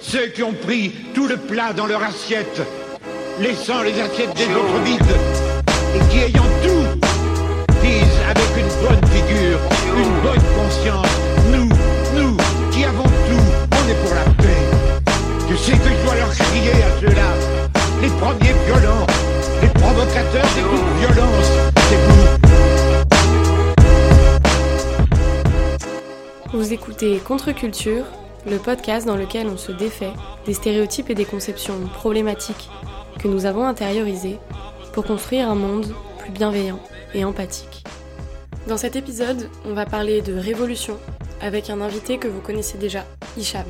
Ceux qui ont pris tout le plat dans leur assiette, laissant les assiettes des autres vides, et qui ayant tout, disent avec une bonne figure, une bonne conscience, nous, nous, qui avons tout, on est pour la paix. Je sais que je dois leur crier à ceux-là, les premiers violents, les provocateurs des coups de violence, c'est vous. Vous écoutez Contre-Culture, le podcast dans lequel on se défait des stéréotypes et des conceptions problématiques que nous avons intériorisées pour construire un monde plus bienveillant et empathique. Dans cet épisode, on va parler de révolution avec un invité que vous connaissez déjà, Hicham.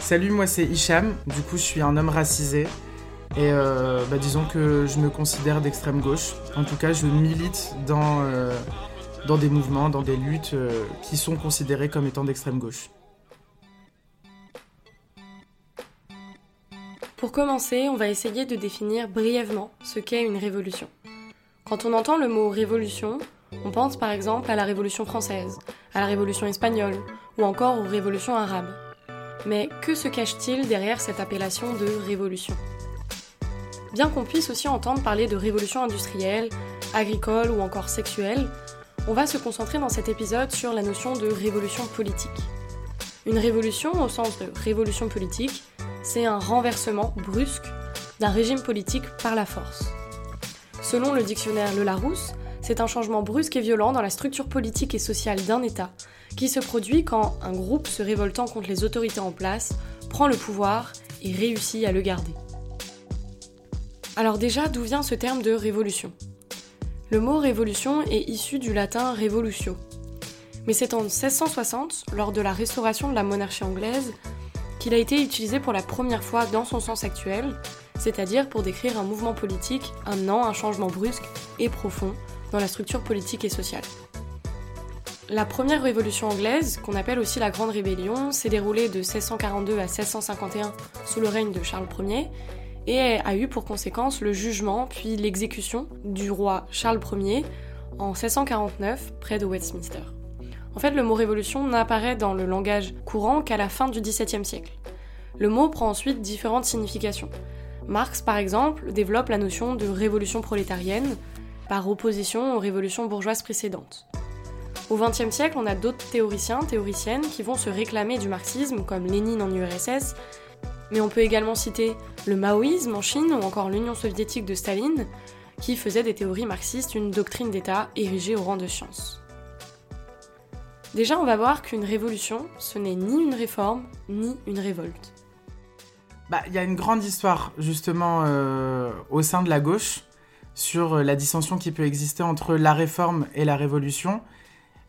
Salut, moi c'est Hicham, du coup je suis un homme racisé et euh, bah, disons que je me considère d'extrême gauche. En tout cas, je milite dans, euh, des mouvements, dans des luttes euh, qui sont considérées comme étant d'extrême gauche. Pour commencer, on va essayer de définir brièvement ce qu'est une révolution. Quand on entend le mot révolution, on pense par exemple à la Révolution française, à la Révolution espagnole ou encore aux révolutions arabes. Mais que se cache-t-il derrière cette appellation de révolution? Bien qu'on puisse aussi entendre parler de révolution industrielle, agricole ou encore sexuelle, on va se concentrer dans cet épisode sur la notion de révolution politique. Une révolution, au sens de révolution politique, c'est un renversement brusque d'un régime politique par la force. Selon le dictionnaire Le Larousse, c'est un changement brusque et violent dans la structure politique et sociale d'un État qui se produit quand un groupe se révoltant contre les autorités en place prend le pouvoir et réussit à le garder. Alors déjà, d'où vient ce terme de révolution? Le mot révolution est issu du latin revolutio. Mais c'est en 1660, lors de la restauration de la monarchie anglaise, qu'il a été utilisé pour la première fois dans son sens actuel, c'est-à-dire pour décrire un mouvement politique amenant un changement brusque et profond dans la structure politique et sociale. La première révolution anglaise, qu'on appelle aussi la Grande Rébellion, s'est déroulée de 1642 à 1651 sous le règne de Charles Ier et a eu pour conséquence le jugement puis l'exécution du roi Charles Ier en 1649 près de Westminster. En fait, le mot révolution n'apparaît dans le langage courant qu'à la fin du XVIIe siècle. Le mot prend ensuite différentes significations. Marx, par exemple, développe la notion de révolution prolétarienne par opposition aux révolutions bourgeoises précédentes. Au XXe siècle, on a d'autres théoriciens, théoriciennes qui vont se réclamer du marxisme, comme Lénine en URSS, mais on peut également citer le maoïsme en Chine ou encore l'Union soviétique de Staline, qui faisait des théories marxistes une doctrine d'État érigée au rang de science. Déjà, on va voir qu'une révolution, ce n'est ni une réforme, ni une révolte. Bah, il y a une grande histoire justement euh, au sein de la gauche sur euh, la dissension qui peut exister entre la réforme et la révolution.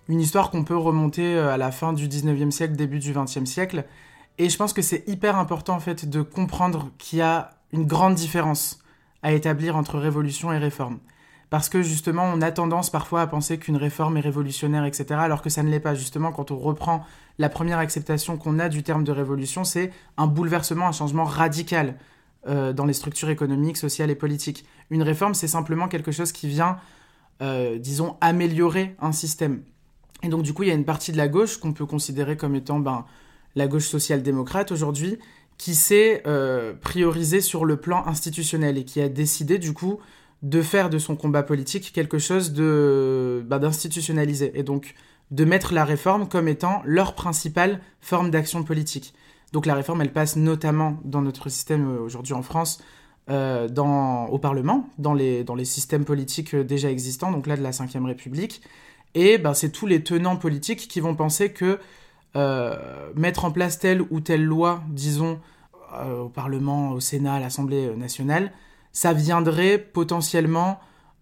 Une histoire qu'on peut remonter euh, à la fin du 19e siècle, début du 20e siècle. Et je pense que c'est hyper important en fait de comprendre qu'il y a une grande différence à établir entre révolution et réforme parce que justement on a tendance parfois à penser qu'une réforme est révolutionnaire, etc., alors que ça ne l'est pas. Justement, quand on reprend la première acceptation qu'on a du terme de révolution, c'est un bouleversement, un changement radical euh, dans les structures économiques, sociales et politiques. Une réforme, c'est simplement quelque chose qui vient, euh, disons, améliorer un système. Et donc du coup, il y a une partie de la gauche qu'on peut considérer comme étant ben, la gauche social-démocrate aujourd'hui, qui s'est euh, priorisée sur le plan institutionnel et qui a décidé du coup de faire de son combat politique quelque chose de bah, d'institutionnalisé et donc de mettre la réforme comme étant leur principale forme d'action politique. Donc la réforme, elle passe notamment dans notre système euh, aujourd'hui en France, euh, dans, au Parlement, dans les, dans les systèmes politiques euh, déjà existants, donc là de la Ve République. Et ben, c'est tous les tenants politiques qui vont penser que mettre en place telle ou telle loi, disons, au Parlement, au Sénat, à l'Assemblée nationale, ça viendrait potentiellement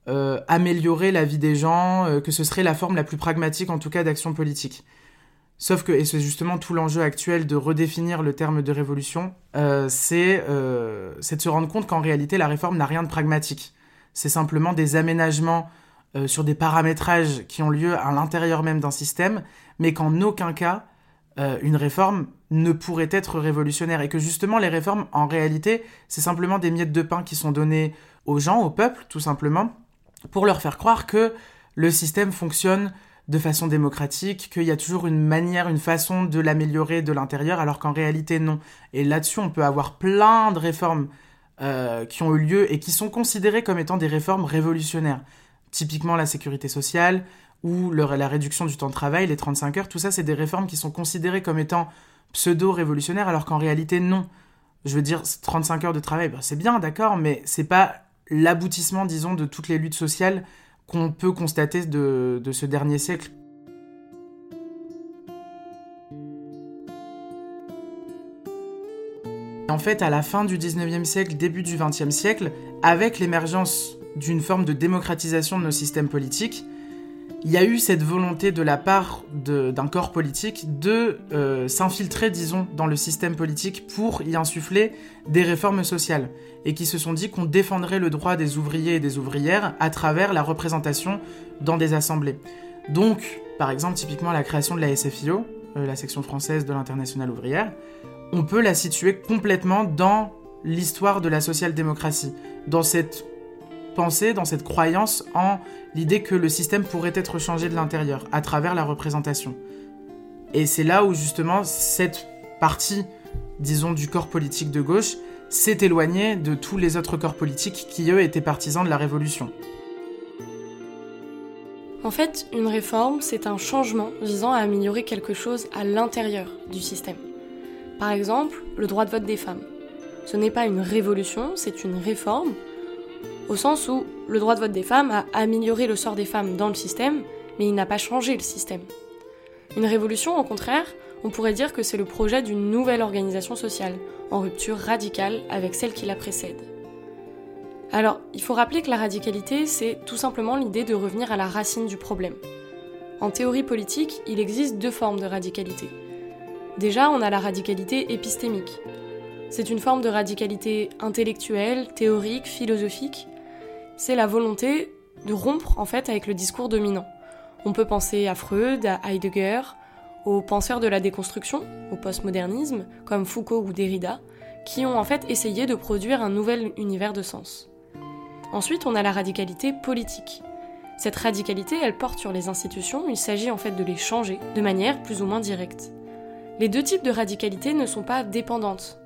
euh, améliorer la vie des gens, euh, que ce serait la forme la plus pragmatique en tout cas d'action politique. Sauf que, et c'est justement tout l'enjeu actuel de redéfinir le terme de révolution, euh, c'est de se rendre compte qu'en réalité la réforme n'a rien de pragmatique. C'est simplement des aménagements sur des paramétrages qui ont lieu à l'intérieur même d'un système, mais qu'en aucun cas une réforme ne pourrait être révolutionnaire et que justement les réformes en réalité c'est simplement des miettes de pain qui sont données aux gens, au peuple tout simplement, pour leur faire croire que le système fonctionne de façon démocratique, qu'il y a toujours une manière, une façon de l'améliorer de l'intérieur, alors qu'en réalité non. Et là-dessus, on peut avoir plein de réformes euh, qui ont eu lieu et qui sont considérées comme étant des réformes révolutionnaires. Typiquement la sécurité sociale ou la réduction du temps de travail, les 35 heures, tout ça, c'est des réformes qui sont considérées comme étant pseudo-révolutionnaires, alors qu'en réalité non. Je veux dire, 35 heures de travail, bah, c'est bien, d'accord, mais c'est pas l'aboutissement, disons, de toutes les luttes sociales qu'on peut constater de, ce dernier siècle. En fait, à la fin du 19e siècle, début du 20e siècle, avec l'émergence d'une forme de démocratisation de nos systèmes politiques, il y a eu cette volonté de la part d'un corps politique de euh, s'infiltrer, disons, dans le système politique pour y insuffler des réformes sociales, et qui se sont dit qu'on défendrait le droit des ouvriers et des ouvrières à travers la représentation dans des assemblées. Donc, par exemple, typiquement la création de la SFIO, euh, la section française de l'Internationale ouvrière, on peut la situer complètement dans l'histoire de la social-démocratie, dans cette pensée, dans cette croyance en l'idée que le système pourrait être changé de l'intérieur à travers la représentation. Et c'est là où justement cette partie, disons, du corps politique de gauche s'est éloignée de tous les autres corps politiques qui, eux, étaient partisans de la Révolution. En fait, une réforme, c'est un changement visant à améliorer quelque chose à l'intérieur du système. Par exemple, le droit de vote des femmes. Ce n'est pas une révolution, c'est une réforme au sens où le droit de vote des femmes a amélioré le sort des femmes dans le système, mais il n'a pas changé le système. Une révolution, au contraire, on pourrait dire que c'est le projet d'une nouvelle organisation sociale, en rupture radicale avec celle qui la précède. Alors, il faut rappeler que la radicalité, c'est tout simplement l'idée de revenir à la racine du problème. En théorie politique, il existe deux formes de radicalité. Déjà, on a la radicalité épistémique. C'est une forme de radicalité intellectuelle, théorique, philosophique, c'est la volonté de rompre en fait avec le discours dominant. On peut penser à Freud, à Heidegger, aux penseurs de la déconstruction, au postmodernisme, comme Foucault ou Derrida, qui ont en fait essayé de produire un nouvel univers de sens. Ensuite, on a la radicalité politique. Cette radicalité, elle porte sur les institutions, il s'agit en fait de les changer de manière plus ou moins directe. Les deux types de radicalité ne sont pas dépendantes.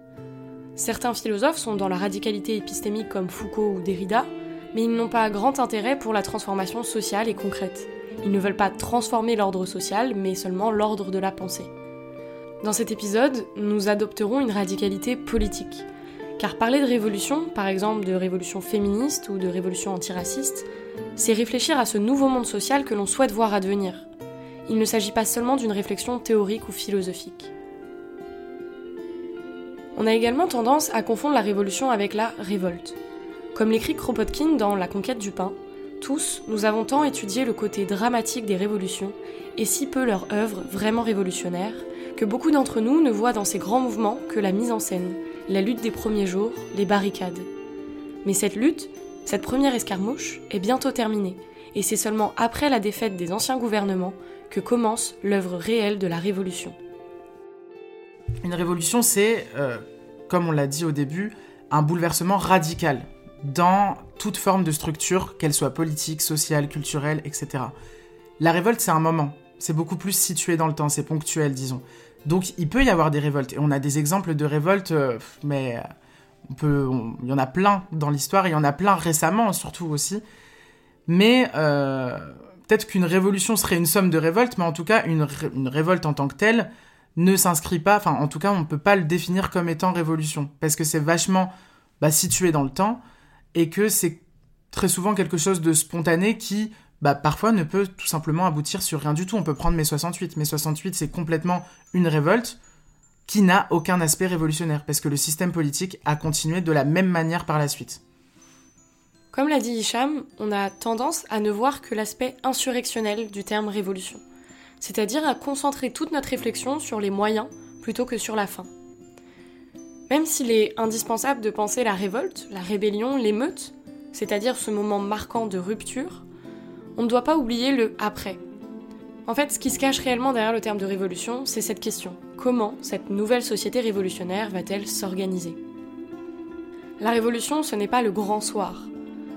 Certains philosophes sont dans la radicalité épistémique comme Foucault ou Derrida, mais ils n'ont pas grand intérêt pour la transformation sociale et concrète. Ils ne veulent pas transformer l'ordre social, mais seulement l'ordre de la pensée. Dans cet épisode, nous adopterons une radicalité politique. Car parler de révolution, par exemple de révolution féministe ou de révolution antiraciste, c'est réfléchir à ce nouveau monde social que l'on souhaite voir advenir. Il ne s'agit pas seulement d'une réflexion théorique ou philosophique. On a également tendance à confondre la révolution avec la révolte. Comme l'écrit Kropotkin dans La conquête du pain, tous, nous avons tant étudié le côté dramatique des révolutions, et si peu leur œuvre vraiment révolutionnaire, que beaucoup d'entre nous ne voient dans ces grands mouvements que la mise en scène, la lutte des premiers jours, les barricades. Mais cette lutte, cette première escarmouche, est bientôt terminée, et c'est seulement après la défaite des anciens gouvernements que commence l'œuvre réelle de la révolution. Une révolution, c'est, euh, comme on l'a dit au début, un bouleversement radical dans toute forme de structure, qu'elle soit politique, sociale, culturelle, etc. La révolte, c'est un moment. C'est beaucoup plus situé dans le temps, c'est ponctuel, disons. Donc il peut y avoir des révoltes. Et on a des exemples de révoltes, euh, mais euh, il y en a plein dans l'histoire, il y en a plein récemment surtout aussi. Mais euh, peut-être qu'une révolution serait une somme de révoltes, mais en tout cas, une, une révolte en tant que telle ne s'inscrit pas, enfin en tout cas, on ne peut pas le définir comme étant révolution, parce que c'est vachement bah, situé dans le temps et que c'est très souvent quelque chose de spontané qui bah, parfois ne peut tout simplement aboutir sur rien du tout. On peut prendre mai 68. Mai 68, c'est complètement une révolte qui n'a aucun aspect révolutionnaire, parce que le système politique a continué de la même manière par la suite. Comme l'a dit Hicham, on a tendance à ne voir que l'aspect insurrectionnel du terme révolution, c'est-à-dire à concentrer toute notre réflexion sur les moyens plutôt que sur la fin. Même s'il est indispensable de penser la révolte, la rébellion, l'émeute, c'est-à-dire ce moment marquant de rupture, on ne doit pas oublier le après. En fait, ce qui se cache réellement derrière le terme de révolution, c'est cette question. Comment cette nouvelle société révolutionnaire va-t-elle s'organiser? La révolution, ce n'est pas le grand soir.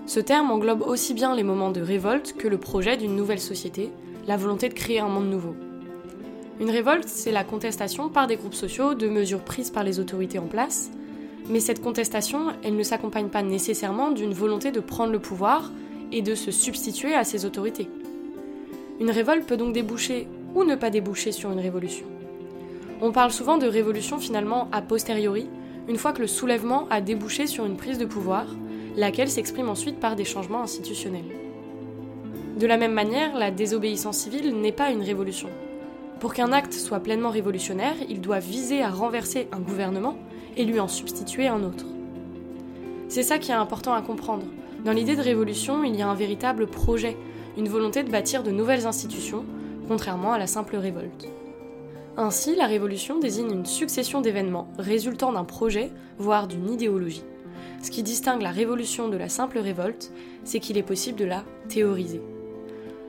Ce terme englobe aussi bien les moments de révolte que le projet d'une nouvelle société, la volonté de créer un monde nouveau. Une révolte, c'est la contestation par des groupes sociaux de mesures prises par les autorités en place, mais cette contestation, elle ne s'accompagne pas nécessairement d'une volonté de prendre le pouvoir et de se substituer à ces autorités. Une révolte peut donc déboucher ou ne pas déboucher sur une révolution. On parle souvent de révolution finalement a posteriori, une fois que le soulèvement a débouché sur une prise de pouvoir, laquelle s'exprime ensuite par des changements institutionnels. De la même manière, la désobéissance civile n'est pas une révolution. Pour qu'un acte soit pleinement révolutionnaire, il doit viser à renverser un gouvernement et lui en substituer un autre. C'est ça qui est important à comprendre. Dans l'idée de révolution, il y a un véritable projet, une volonté de bâtir de nouvelles institutions, contrairement à la simple révolte. Ainsi, la révolution désigne une succession d'événements résultant d'un projet, voire d'une idéologie. Ce qui distingue la révolution de la simple révolte, c'est qu'il est possible de la théoriser.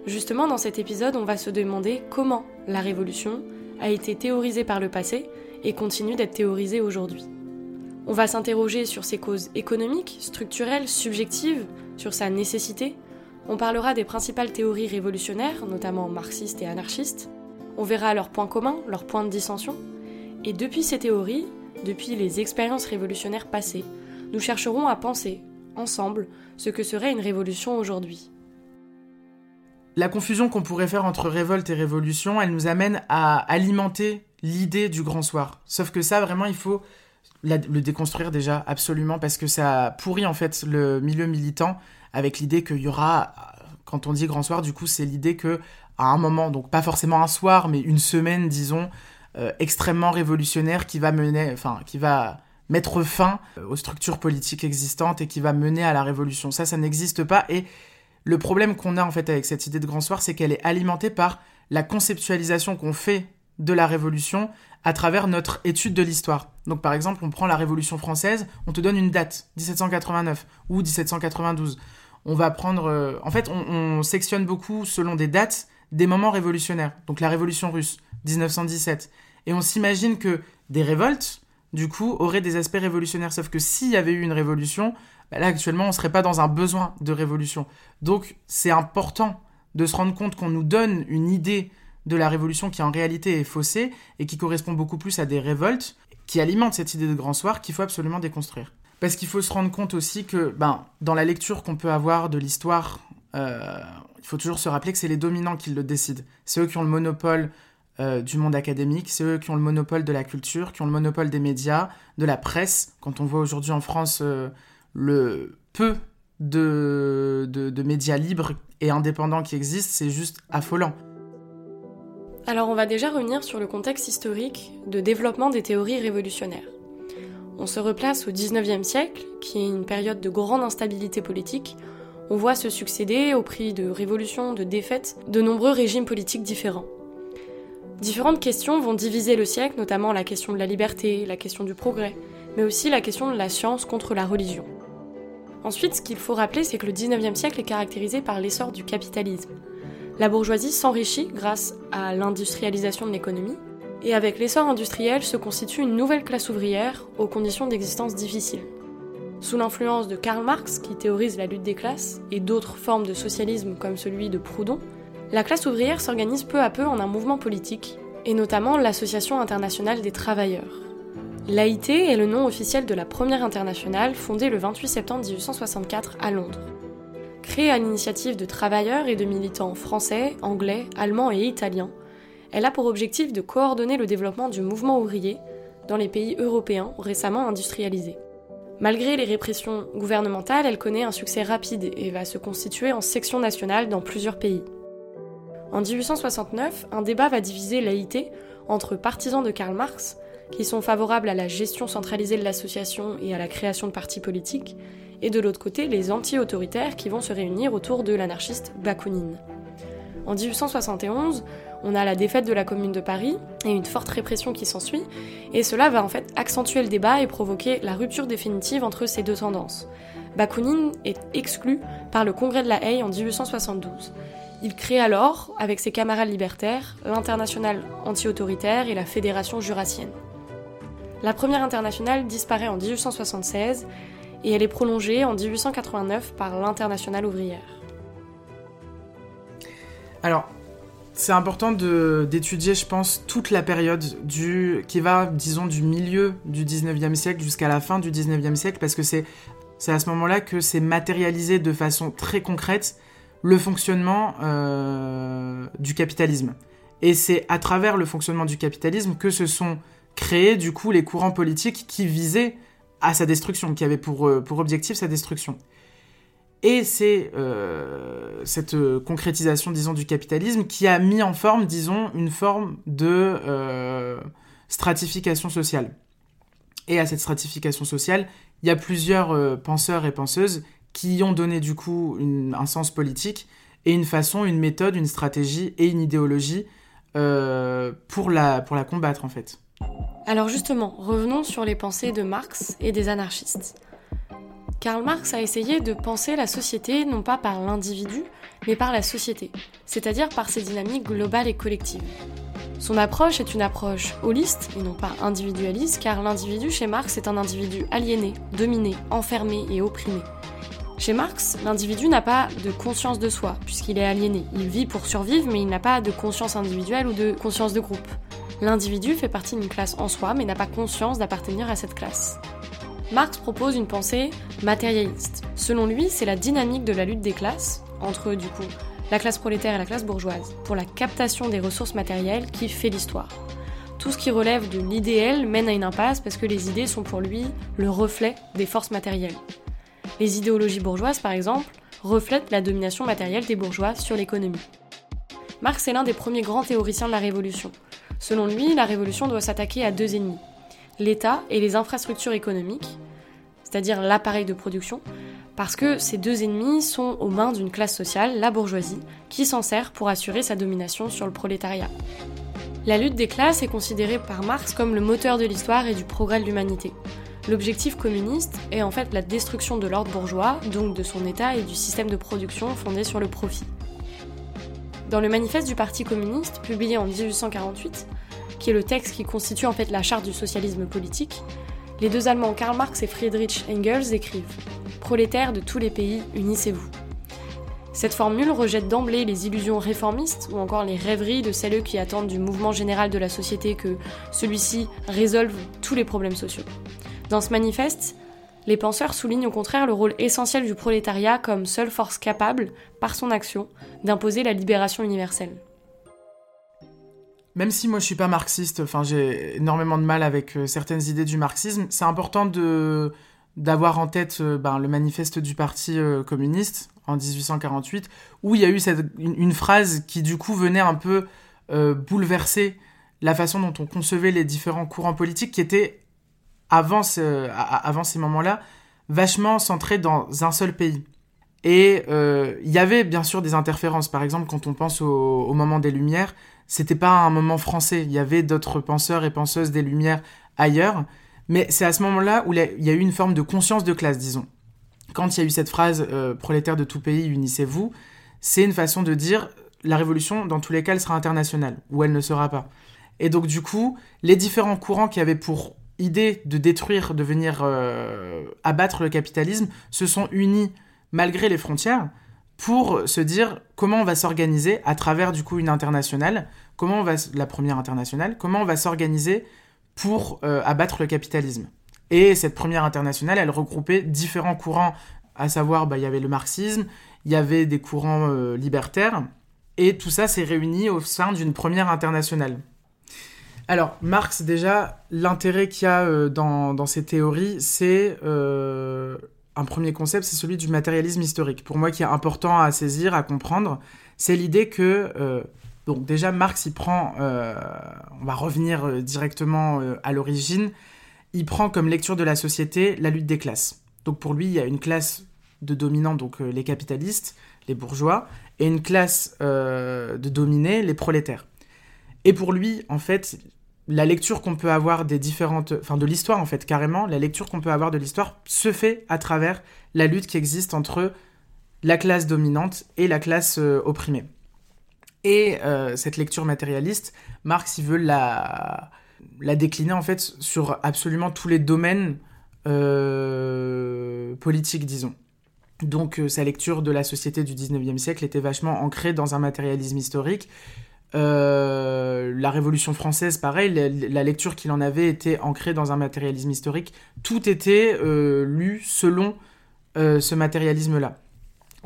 Justement, dans cet épisode, on va se demander comment la révolution a été théorisée par le passé et continue d'être théorisée aujourd'hui. On va s'interroger sur ses causes économiques, structurelles, subjectives, sur sa nécessité. On parlera des principales théories révolutionnaires, notamment marxistes et anarchistes. On verra leurs points communs, leurs points de dissension. Et depuis ces théories, depuis les expériences révolutionnaires passées, nous chercherons à penser, ensemble, ce que serait une révolution aujourd'hui. La confusion qu'on pourrait faire entre révolte et révolution, elle nous amène à alimenter l'idée du grand soir. Sauf que ça, vraiment, il faut le déconstruire déjà, absolument, parce que ça pourrit en fait le milieu militant avec l'idée qu'il y aura, quand on dit grand soir, du coup, c'est l'idée que à un moment, donc pas forcément un soir, mais une semaine, disons, euh, extrêmement révolutionnaire qui va mener, enfin, qui va mettre fin aux structures politiques existantes et qui va mener à la révolution. Ça, ça n'existe pas. Et le problème qu'on a en fait avec cette idée de grand soir, c'est qu'elle est alimentée par la conceptualisation qu'on fait de la Révolution à travers notre étude de l'histoire. Donc par exemple, on prend la Révolution française, on te donne une date, 1789 ou 1792. On va prendre... Euh, en fait, on, sectionne beaucoup selon des dates des moments révolutionnaires. Donc la Révolution russe, 1917. Et on s'imagine que des révoltes, du coup, auraient des aspects révolutionnaires. Sauf que s'il y avait eu une révolution, bah là actuellement, on ne serait pas dans un besoin de révolution. Donc c'est important de se rendre compte qu'on nous donne une idée de la révolution qui en réalité est faussée et qui correspond beaucoup plus à des révoltes qui alimentent cette idée de grand soir qu'il faut absolument déconstruire. Parce qu'il faut se rendre compte aussi que ben, dans la lecture qu'on peut avoir de l'histoire, euh, il faut toujours se rappeler que c'est les dominants qui le décident. C'est eux qui ont le monopole euh, du monde académique, c'est eux qui ont le monopole de la culture, qui ont le monopole des médias, de la presse. Quand on voit aujourd'hui en France euh, le peu de, médias libres et indépendants qui existent, c'est juste affolant. Alors on va déjà revenir sur le contexte historique de développement des théories révolutionnaires. On se replace au 19e siècle, qui est une période de grande instabilité politique. On voit se succéder, au prix de révolutions, de défaites, de nombreux régimes politiques différents. Différentes questions vont diviser le siècle, notamment la question de la liberté, la question du progrès, mais aussi la question de la science contre la religion. Ensuite, ce qu'il faut rappeler, c'est que le 19e siècle est caractérisé par l'essor du capitalisme. La bourgeoisie s'enrichit grâce à l'industrialisation de l'économie, et avec l'essor industriel se constitue une nouvelle classe ouvrière aux conditions d'existence difficiles. Sous l'influence de Karl Marx, qui théorise la lutte des classes, et d'autres formes de socialisme comme celui de Proudhon, la classe ouvrière s'organise peu à peu en un mouvement politique, et notamment l'Association internationale des travailleurs. L'AIT est le nom officiel de la première internationale fondée le 28 septembre 1864 à Londres. Créée à l'initiative de travailleurs et de militants français, anglais, allemands et italiens, elle a pour objectif de coordonner le développement du mouvement ouvrier dans les pays européens récemment industrialisés. Malgré les répressions gouvernementales, elle connaît un succès rapide et va se constituer en section nationale dans plusieurs pays. En 1869, un débat va diviser l'AIT entre partisans de Karl Marx, qui sont favorables à la gestion centralisée de l'association et à la création de partis politiques, et de l'autre côté les anti-autoritaires qui vont se réunir autour de l'anarchiste Bakounine. En 1871, on a la défaite de la Commune de Paris et une forte répression qui s'ensuit, et cela va en fait accentuer le débat et provoquer la rupture définitive entre ces deux tendances. Bakounine est exclu par le Congrès de la Haye en 1872. Il crée alors, avec ses camarades libertaires, l'Internationale anti-autoritaire et la Fédération jurassienne. La première internationale disparaît en 1876 et elle est prolongée en 1889 par l'Internationale ouvrière. Alors, c'est important d'étudier, je pense, toute la période qui va, disons, du milieu du 19e siècle jusqu'à la fin du 19e siècle, parce que c'est à ce moment-là que c'est matérialisé de façon très concrète le fonctionnement euh, du capitalisme. Et c'est à travers le fonctionnement du capitalisme que se sont créés, du coup, les courants politiques qui visaient à sa destruction, qui avaient pour, euh, pour objectif sa destruction. Et c'est euh, cette euh, concrétisation, disons, du capitalisme qui a mis en forme, disons, une forme de stratification sociale. Et à cette stratification sociale, il y a plusieurs penseurs et penseuses qui ont donné du coup un sens politique et une façon, une méthode, une stratégie et une idéologie pour, la, pour la combattre en fait. Alors justement, revenons sur les pensées de Marx et des anarchistes. Karl Marx a essayé de penser la société non pas par l'individu, mais par la société, c'est-à-dire par ses dynamiques globales et collectives. Son approche est une approche holiste et non pas individualiste, car l'individu chez Marx est un individu aliéné, dominé, enfermé et opprimé. Chez Marx, l'individu n'a pas de conscience de soi, puisqu'il est aliéné. Il vit pour survivre, mais il n'a pas de conscience individuelle ou de conscience de groupe. L'individu fait partie d'une classe en soi, mais n'a pas conscience d'appartenir à cette classe. Marx propose une pensée matérialiste. Selon lui, c'est la dynamique de la lutte des classes, entre du coup la classe prolétaire et la classe bourgeoise, pour la captation des ressources matérielles qui fait l'histoire. Tout ce qui relève de l'idéal mène à une impasse parce que les idées sont pour lui le reflet des forces matérielles. Les idéologies bourgeoises, par exemple, reflètent la domination matérielle des bourgeois sur l'économie. Marx est l'un des premiers grands théoriciens de la Révolution. Selon lui, la Révolution doit s'attaquer à deux ennemis, l'État et les infrastructures économiques, c'est-à-dire l'appareil de production, parce que ces deux ennemis sont aux mains d'une classe sociale, la bourgeoisie, qui s'en sert pour assurer sa domination sur le prolétariat. La lutte des classes est considérée par Marx comme le moteur de l'histoire et du progrès de l'humanité. L'objectif communiste est en fait la destruction de l'ordre bourgeois, donc de son État et du système de production fondé sur le profit. Dans le manifeste du Parti communiste, publié en 1848, qui est le texte qui constitue en fait la charte du socialisme politique, les deux Allemands Karl Marx et Friedrich Engels écrivent Prolétaires de tous les pays, unissez-vous. Cette formule rejette d'emblée les illusions réformistes ou encore les rêveries de celles qui attendent du mouvement général de la société que celui-ci résolve tous les problèmes sociaux. Dans ce manifeste, les penseurs soulignent au contraire le rôle essentiel du prolétariat comme seule force capable, par son action, d'imposer la libération universelle. Même si moi je suis pas marxiste, enfin j'ai énormément de mal avec euh, certaines idées du marxisme, c'est important d'avoir en tête euh, ben, le manifeste du Parti euh, communiste en 1848, où il y a eu une, phrase qui du coup venait un peu bouleverser la façon dont on concevait les différents courants politiques qui étaient, avant, avant ces moments-là, vachement centrés dans un seul pays. Et il y avait bien sûr des interférences. Par exemple, quand on pense au moment des Lumières, c'était pas un moment français. Il y avait d'autres penseurs et penseuses des Lumières ailleurs. Mais c'est à ce moment-là où il y a eu une forme de conscience de classe, disons. Quand il y a eu cette phrase euh, prolétaire de tout pays, unissez-vous, c'est une façon de dire la révolution, dans tous les cas, elle sera internationale, ou elle ne sera pas. Et donc, du coup, les différents courants qui avaient pour idée de détruire, de venir euh, abattre le capitalisme, se sont unis malgré les frontières pour se dire comment on va s'organiser à travers du coup une internationale, comment on va la première internationale, comment on va s'organiser pour euh, abattre le capitalisme. Et cette première internationale, elle regroupait différents courants, à savoir bah, il y avait le marxisme, il y avait des courants euh, libertaires, et tout ça s'est réuni au sein d'une première internationale. Alors, Marx, déjà, l'intérêt qu'il y a euh, dans, dans, ces théories, c'est un premier concept, c'est celui du matérialisme historique. Pour moi, qui est important à saisir, à comprendre, c'est l'idée que, euh, donc déjà, Marx, il prend, euh, on va revenir euh, directement à l'origine, il prend comme lecture de la société la lutte des classes. Donc pour lui, il y a une classe de dominants, donc les capitalistes, les bourgeois, et une classe de dominés, les prolétaires. Et pour lui, en fait, la lecture qu'on peut avoir des différentes, enfin de l'histoire en fait carrément, la lecture qu'on peut avoir de l'histoire se fait à travers la lutte qui existe entre la classe dominante et la classe euh, opprimée. Et euh, cette lecture matérialiste, Marx il veut la, décliner en fait sur absolument tous les domaines euh, politiques, disons. Donc sa lecture de la société du 19e siècle était vachement ancrée dans un matérialisme historique Euh, la Révolution française, pareil, la, lecture qu'il en avait était ancrée dans un matérialisme historique. Tout était euh, lu selon euh, ce matérialisme-là.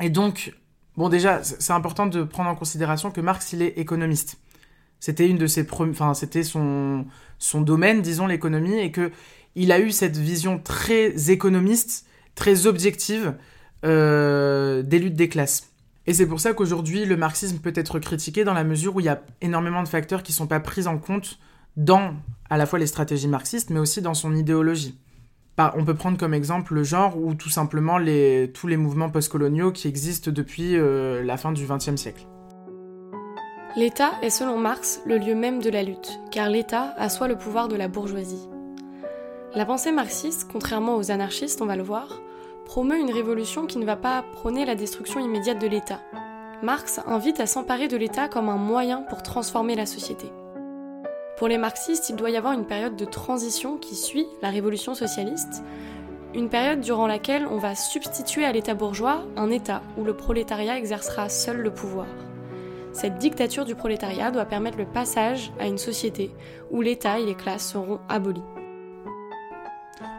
Et donc, bon, déjà, c'est important de prendre en considération que Marx, il est économiste. C'était une de ses enfin, c'était son, son domaine, disons, l'économie, et que il a eu cette vision très économiste, très objective des luttes des classes. Et c'est pour ça qu'aujourd'hui, le marxisme peut être critiqué dans la mesure où il y a énormément de facteurs qui ne sont pas pris en compte dans à la fois les stratégies marxistes, mais aussi dans son idéologie. On peut prendre comme exemple le genre ou tout simplement tous les mouvements postcoloniaux qui existent depuis euh, la fin du XXe siècle. L'État est selon Marx le lieu même de la lutte, car l'État assoit le pouvoir de la bourgeoisie. La pensée marxiste, contrairement aux anarchistes, on va le voir, promeut une révolution qui ne va pas prôner la destruction immédiate de l'État. Marx invite à s'emparer de l'État comme un moyen pour transformer la société. Pour les marxistes, il doit y avoir une période de transition qui suit la révolution socialiste, une période durant laquelle on va substituer à l'État bourgeois un État où le prolétariat exercera seul le pouvoir. Cette dictature du prolétariat doit permettre le passage à une société où l'État et les classes seront abolis.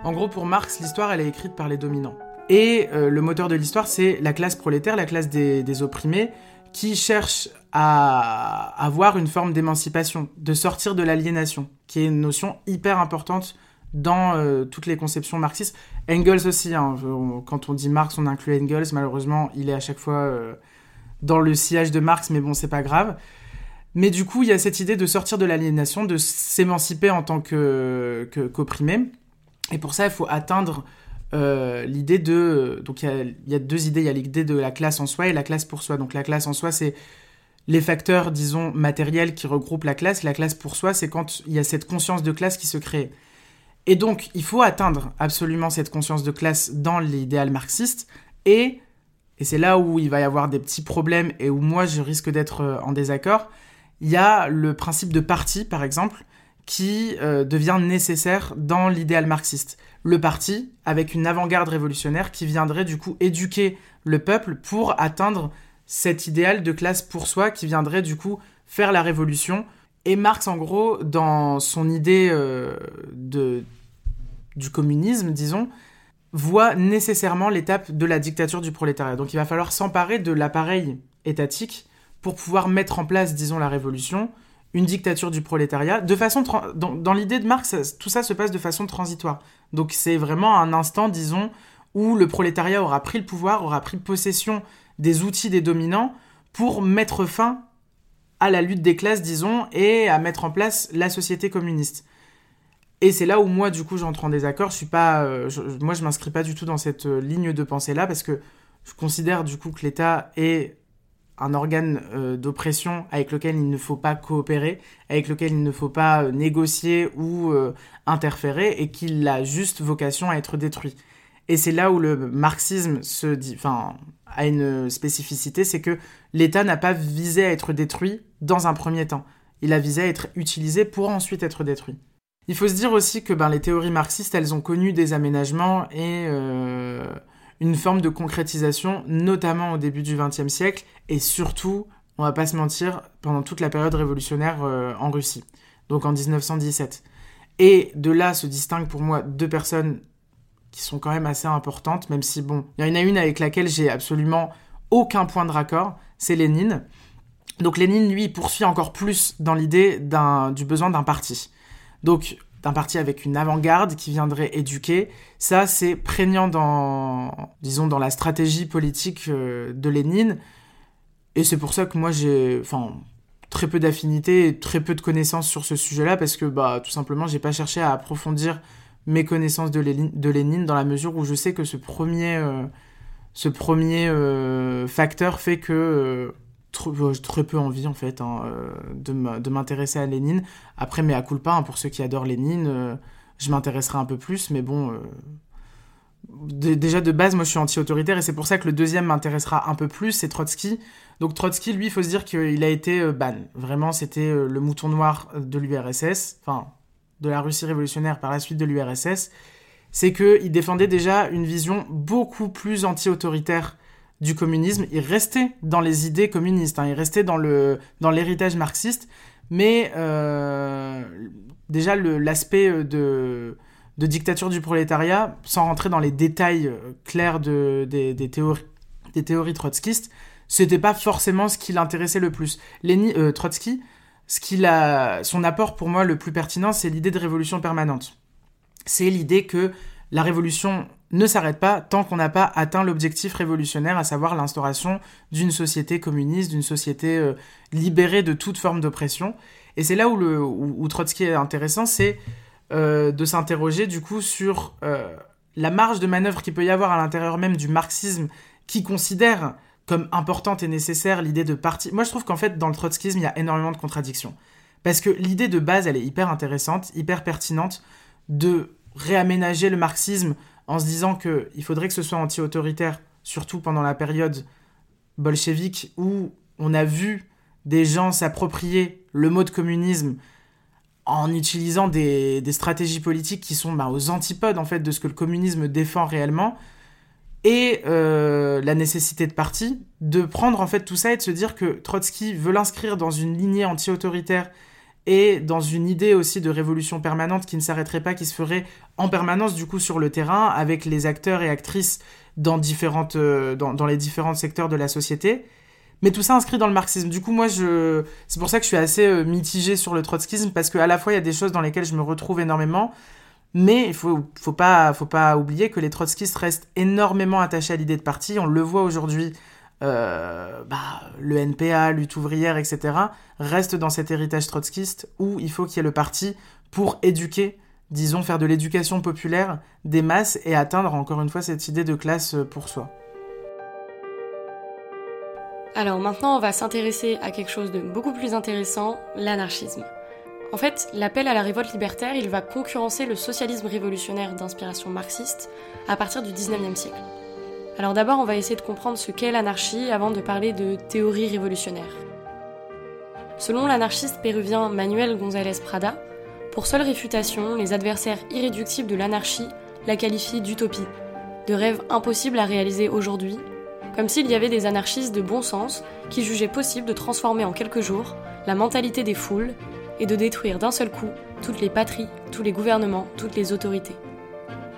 En gros, pour Marx, l'histoire, elle est écrite par les dominants. Et euh, le moteur de l'histoire, c'est la classe prolétaire, la classe des, opprimés, qui cherche à avoir une forme d'émancipation, de sortir de l'aliénation, qui est une notion hyper importante dans euh, toutes les conceptions marxistes. Engels aussi, hein, quand on dit Marx, on inclut Engels, malheureusement, il est à chaque fois euh, dans le sillage de Marx, mais bon, c'est pas grave. Mais du coup, il y a cette idée de sortir de l'aliénation, de s'émanciper en tant qu'opprimé. et pour ça, il faut atteindre euh, l'idée de... Donc il y, a deux idées, il y a l'idée de la classe en soi et la classe pour soi. Donc la classe en soi, c'est les facteurs, disons, matériels qui regroupent la classe. La classe pour soi, c'est quand il y a cette conscience de classe qui se crée. Et donc, il faut atteindre absolument cette conscience de classe dans l'idéal marxiste. Et, et c'est là où il va y avoir des petits problèmes et où moi, je risque d'être euh, en désaccord. Il y a le principe de parti, par exemple, qui euh, devient nécessaire dans l'idéal marxiste le parti avec une avant-garde révolutionnaire qui viendrait du coup éduquer le peuple pour atteindre cet idéal de classe pour soi qui viendrait du coup faire la révolution. Et Marx, en gros, dans son idée euh, du communisme, disons, voit nécessairement l'étape de la dictature du prolétariat. Donc il va falloir s'emparer de l'appareil étatique pour pouvoir mettre en place, disons, la révolution, une dictature du prolétariat. De façon dans, l'idée de Marx, tout ça se passe de façon transitoire. Donc c'est vraiment un instant, disons, où le prolétariat aura pris le pouvoir, aura pris possession des outils des dominants pour mettre fin à la lutte des classes, disons, et à mettre en place la société communiste. Et c'est là où moi, du coup, j'entre en désaccord. Je suis pas, euh, moi, je m'inscris pas du tout dans cette euh, ligne de pensée-là parce que je considère du coup que l'État est un organe euh, d'oppression avec lequel il ne faut pas coopérer, avec lequel il ne faut pas euh, négocier ou euh, interférer, et qu'il a juste vocation à être détruit. Et c'est là où le marxisme se a une spécificité, c'est que l'État n'a pas visé à être détruit dans un premier temps. Il a visé à être utilisé pour ensuite être détruit. Il faut se dire aussi que ben, les théories marxistes, elles ont connu des aménagements et une forme de concrétisation, notamment au début du XXe siècle, et surtout, on va pas se mentir, pendant toute la période révolutionnaire euh, en Russie, donc en 1917. Et de là se distinguent pour moi deux personnes qui sont quand même assez importantes, même si, bon, il y en a une avec laquelle j'ai absolument aucun point de raccord, c'est Lénine. Donc Lénine, lui, poursuit encore plus dans l'idée du besoin d'un parti. Donc d'un parti avec une avant-garde qui viendrait éduquer. Ça, c'est prégnant dans, disons, dans la stratégie politique euh, de Lénine. Et c'est pour ça que moi, j'ai, enfin, très peu d'affinité et très peu de connaissances sur ce sujet-là, parce que, bah, tout simplement, j'ai pas cherché à approfondir mes connaissances de Lénine, de Lénine dans la mesure où je sais que ce premier, euh, ce premier euh, facteur fait que j'ai très peu envie en fait hein, euh, de m'intéresser à Lénine. Après, mais à culpa, hein, pour ceux qui adorent Lénine, euh, je m'intéresserai un peu plus, mais bon. Euh, déjà de base, moi je suis anti-autoritaire et c'est pour ça que le deuxième m'intéressera un peu plus, c'est Trotsky. Donc Trotsky, lui, il faut se dire qu'il a été ban. Vraiment, c'était le mouton noir de l'URSS, enfin de la Russie révolutionnaire par la suite de l'URSS. C'est qu'il défendait déjà une vision beaucoup plus anti-autoritaire du communisme. Il restait dans les idées communistes, hein. il restait dans le dans l'héritage marxiste, mais euh, déjà l'aspect de de dictature du prolétariat, sans rentrer dans les détails clairs de, des, théories, des théories trotskistes, c'était pas forcément ce qui l'intéressait le plus. Léni, euh, Trotsky, ce qu'il a, son apport pour moi le plus pertinent, c'est l'idée de révolution permanente. C'est l'idée que la révolution ne s'arrête pas tant qu'on n'a pas atteint l'objectif révolutionnaire, à savoir l'instauration d'une société communiste, d'une société euh, libérée de toute forme d'oppression. Et c'est là où, le, où, Trotsky est intéressant, c'est euh, de s'interroger du coup sur la marge de manœuvre qu'il peut y avoir à l'intérieur même du marxisme qui considère comme importante et nécessaire l'idée de parti. Moi, je trouve qu'en fait, dans le trotskisme, il y a énormément de contradictions. Parce que l'idée de base, elle est hyper intéressante, hyper pertinente, de réaménager le marxisme en se disant qu'il faudrait que ce soit anti-autoritaire, surtout pendant la période bolchevique où on a vu des gens s'approprier le mot de communisme en utilisant des, stratégies politiques qui sont bah, aux antipodes en fait de ce que le communisme défend réellement et euh, la nécessité de parti, de prendre en fait tout ça et de se dire que Trotsky veut l'inscrire dans une lignée anti-autoritaire et dans une idée aussi de révolution permanente qui ne s'arrêterait pas, qui se ferait en permanence du coup sur le terrain avec les acteurs et actrices dans, différentes, euh, dans, les différents secteurs de la société. Mais tout ça inscrit dans le marxisme. Du coup, moi, je... c'est pour ça que je suis assez euh, mitigé sur le trotskisme, parce qu'à la fois, il y a des choses dans lesquelles je me retrouve énormément, mais il faut, faut pas, faut pas oublier que les trotskistes restent énormément attachés à l'idée de parti. On le voit aujourd'hui, euh, bah, le NPA, lutte ouvrière, etc., reste dans cet héritage trotskiste où il faut qu'il y ait le parti pour éduquer, disons, faire de l'éducation populaire des masses et atteindre encore une fois cette idée de classe pour soi. Alors maintenant, on va s'intéresser à quelque chose de beaucoup plus intéressant, l'anarchisme. En fait, l'appel à la révolte libertaire, il va concurrencer le socialisme révolutionnaire d'inspiration marxiste à partir du 19e siècle. Alors d'abord, on va essayer de comprendre ce qu'est l'anarchie avant de parler de théorie révolutionnaire. Selon l'anarchiste péruvien Manuel González Prada, pour seule réfutation, les adversaires irréductibles de l'anarchie la qualifient d'utopie, de rêve impossible à réaliser aujourd'hui, comme s'il y avait des anarchistes de bon sens qui jugeaient possible de transformer en quelques jours la mentalité des foules et de détruire d'un seul coup toutes les patries, tous les gouvernements, toutes les autorités.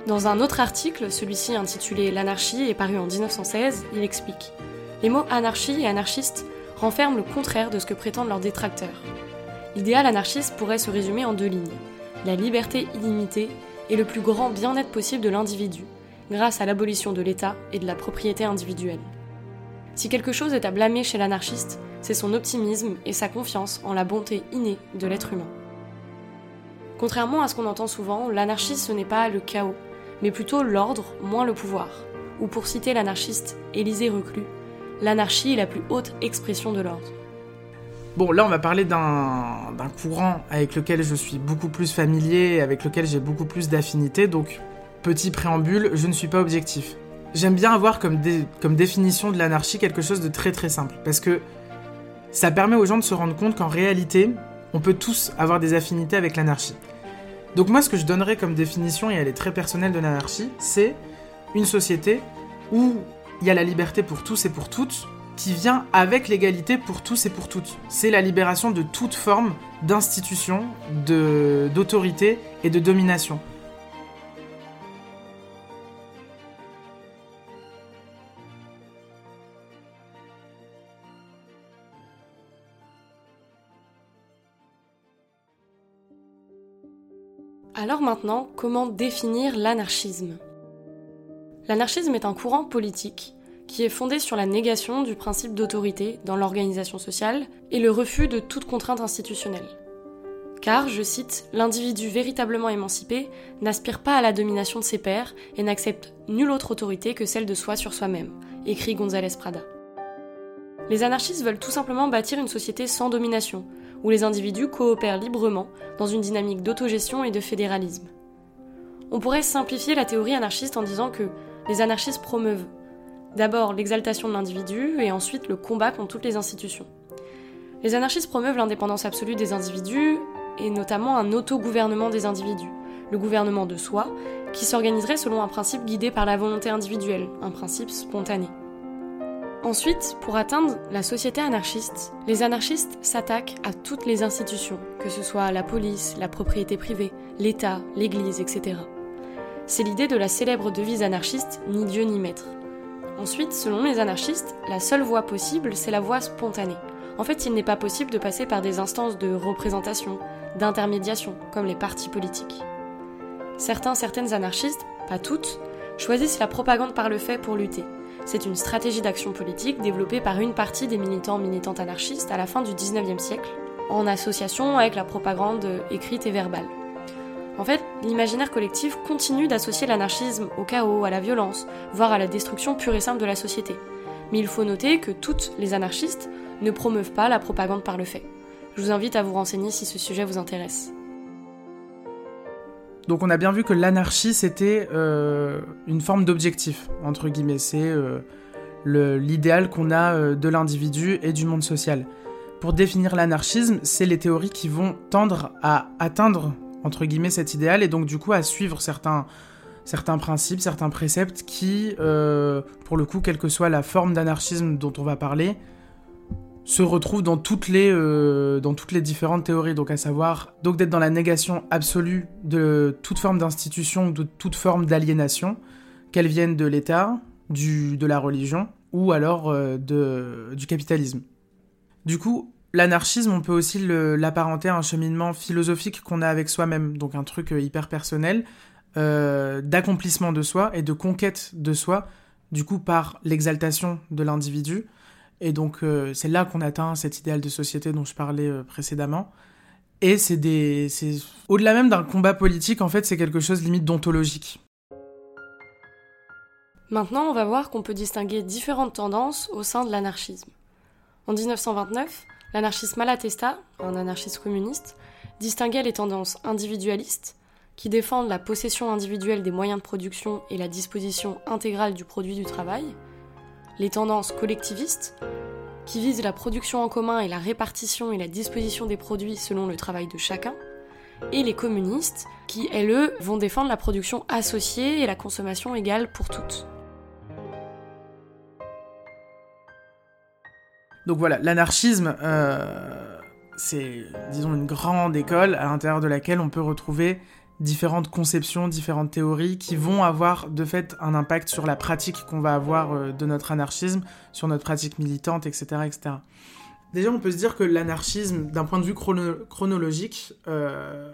Dans un autre article, celui-ci intitulé L'anarchie et paru en 1916, il explique Les mots anarchie et anarchiste renferment le contraire de ce que prétendent leurs détracteurs. L'idéal anarchiste pourrait se résumer en deux lignes la liberté illimitée et le plus grand bien-être possible de l'individu, grâce à l'abolition de l'État et de la propriété individuelle. Si quelque chose est à blâmer chez l'anarchiste, c'est son optimisme et sa confiance en la bonté innée de l'être humain. Contrairement à ce qu'on entend souvent, l'anarchie ce n'est pas le chaos, mais plutôt l'ordre moins le pouvoir. Ou pour citer l'anarchiste Élisée Reclus, l'anarchie est la plus haute expression de l'ordre. Bon, là on va parler d'un courant avec lequel je suis beaucoup plus familier, avec lequel j'ai beaucoup plus d'affinité, donc petit préambule, je ne suis pas objectif. J'aime bien avoir comme, comme définition de l'anarchie quelque chose de très très simple, parce que ça permet aux gens de se rendre compte qu'en réalité, on peut tous avoir des affinités avec l'anarchie. Donc moi, ce que je donnerais comme définition, et elle est très personnelle de l'anarchie, c'est une société où il y a la liberté pour tous et pour toutes, qui vient avec l'égalité pour tous et pour toutes. C'est la libération de toute forme d'institution, d'autorité et de domination. Alors maintenant, comment définir l'anarchisme? L'anarchisme est un courant politique qui est fondé sur la négation du principe d'autorité dans l'organisation sociale et le refus de toute contrainte institutionnelle. Car, je cite, l'individu véritablement émancipé n'aspire pas à la domination de ses pairs et n'accepte nulle autre autorité que celle de soi sur soi-même, écrit González Prada. Les anarchistes veulent tout simplement bâtir une société sans domination, où les individus coopèrent librement dans une dynamique d'autogestion et de fédéralisme. On pourrait simplifier la théorie anarchiste en disant que les anarchistes promeuvent d'abord l'exaltation de l'individu et ensuite le combat contre toutes les institutions. Les anarchistes promeuvent l'indépendance absolue des individus et notamment un autogouvernement des individus, le gouvernement de soi, qui s'organiserait selon un principe guidé par la volonté individuelle, un principe spontané. Ensuite, pour atteindre la société anarchiste, les anarchistes s'attaquent à toutes les institutions, que ce soit la police, la propriété privée, l'État, l'Église, etc. C'est l'idée de la célèbre devise anarchiste Ni Dieu ni maître. Ensuite, selon les anarchistes, la seule voie possible, c'est la voie spontanée. En fait, il n'est pas possible de passer par des instances de représentation, d'intermédiation, comme les partis politiques. Certains, certaines anarchistes, pas toutes, choisissent la propagande par le fait pour lutter. C'est une stratégie d'action politique développée par une partie des militants militantes anarchistes à la fin du 19e siècle, en association avec la propagande écrite et verbale. En fait, l'imaginaire collectif continue d'associer l'anarchisme au chaos, à la violence, voire à la destruction pure et simple de la société. Mais il faut noter que toutes les anarchistes ne promeuvent pas la propagande par le fait. Je vous invite à vous renseigner si ce sujet vous intéresse. Donc on a bien vu que l'anarchie c'était euh, une forme d'objectif, entre guillemets, c'est euh, l'idéal qu'on a euh, de l'individu et du monde social. Pour définir l'anarchisme, c'est les théories qui vont tendre à atteindre entre guillemets cet idéal et donc du coup à suivre certains, certains principes, certains préceptes qui, euh, pour le coup, quelle que soit la forme d'anarchisme dont on va parler, se retrouvent dans toutes les, euh, dans toutes les différentes théories. Donc à savoir, donc d'être dans la négation absolue de toute forme d'institution, de toute forme d'aliénation, qu'elle vienne de l'État, de la religion ou alors euh, de, du capitalisme. Du coup, L'anarchisme, on peut aussi l'apparenter à un cheminement philosophique qu'on a avec soi-même, donc un truc euh, hyper personnel, euh, d'accomplissement de soi et de conquête de soi, du coup par l'exaltation de l'individu. Et donc euh, c'est là qu'on atteint cet idéal de société dont je parlais précédemment. Et c'est des, au-delà même d'un combat politique, en fait, c'est quelque chose limite d'ontologique. Maintenant, on va voir qu'on peut distinguer différentes tendances au sein de l'anarchisme. En 1929, L'anarchisme Malatesta, un anarchiste communiste, distinguait les tendances individualistes, qui défendent la possession individuelle des moyens de production et la disposition intégrale du produit du travail, les tendances collectivistes, qui visent la production en commun et la répartition et la disposition des produits selon le travail de chacun, et les communistes, qui, elles, vont défendre la production associée et la consommation égale pour toutes. Donc voilà, l'anarchisme, euh, c'est, disons, une grande école à l'intérieur de laquelle on peut retrouver différentes conceptions, différentes théories qui vont avoir de fait un impact sur la pratique qu'on va avoir euh, de notre anarchisme, sur notre pratique militante, etc. etc. Déjà, on peut se dire que l'anarchisme, d'un point de vue chronologique, euh,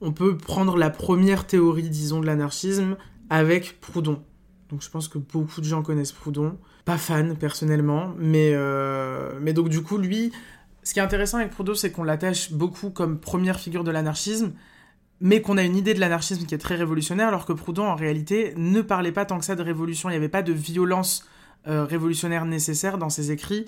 on peut prendre la première théorie, disons, de l'anarchisme avec Proudhon. Donc je pense que beaucoup de gens connaissent Proudhon pas fan personnellement, mais, euh, mais donc du coup, lui, ce qui est intéressant avec Proudhon, c'est qu'on l'attache beaucoup comme première figure de l'anarchisme, mais qu'on a une idée de l'anarchisme qui est très révolutionnaire, alors que Proudhon, en réalité, ne parlait pas tant que ça de révolution, il n'y avait pas de violence euh, révolutionnaire nécessaire dans ses écrits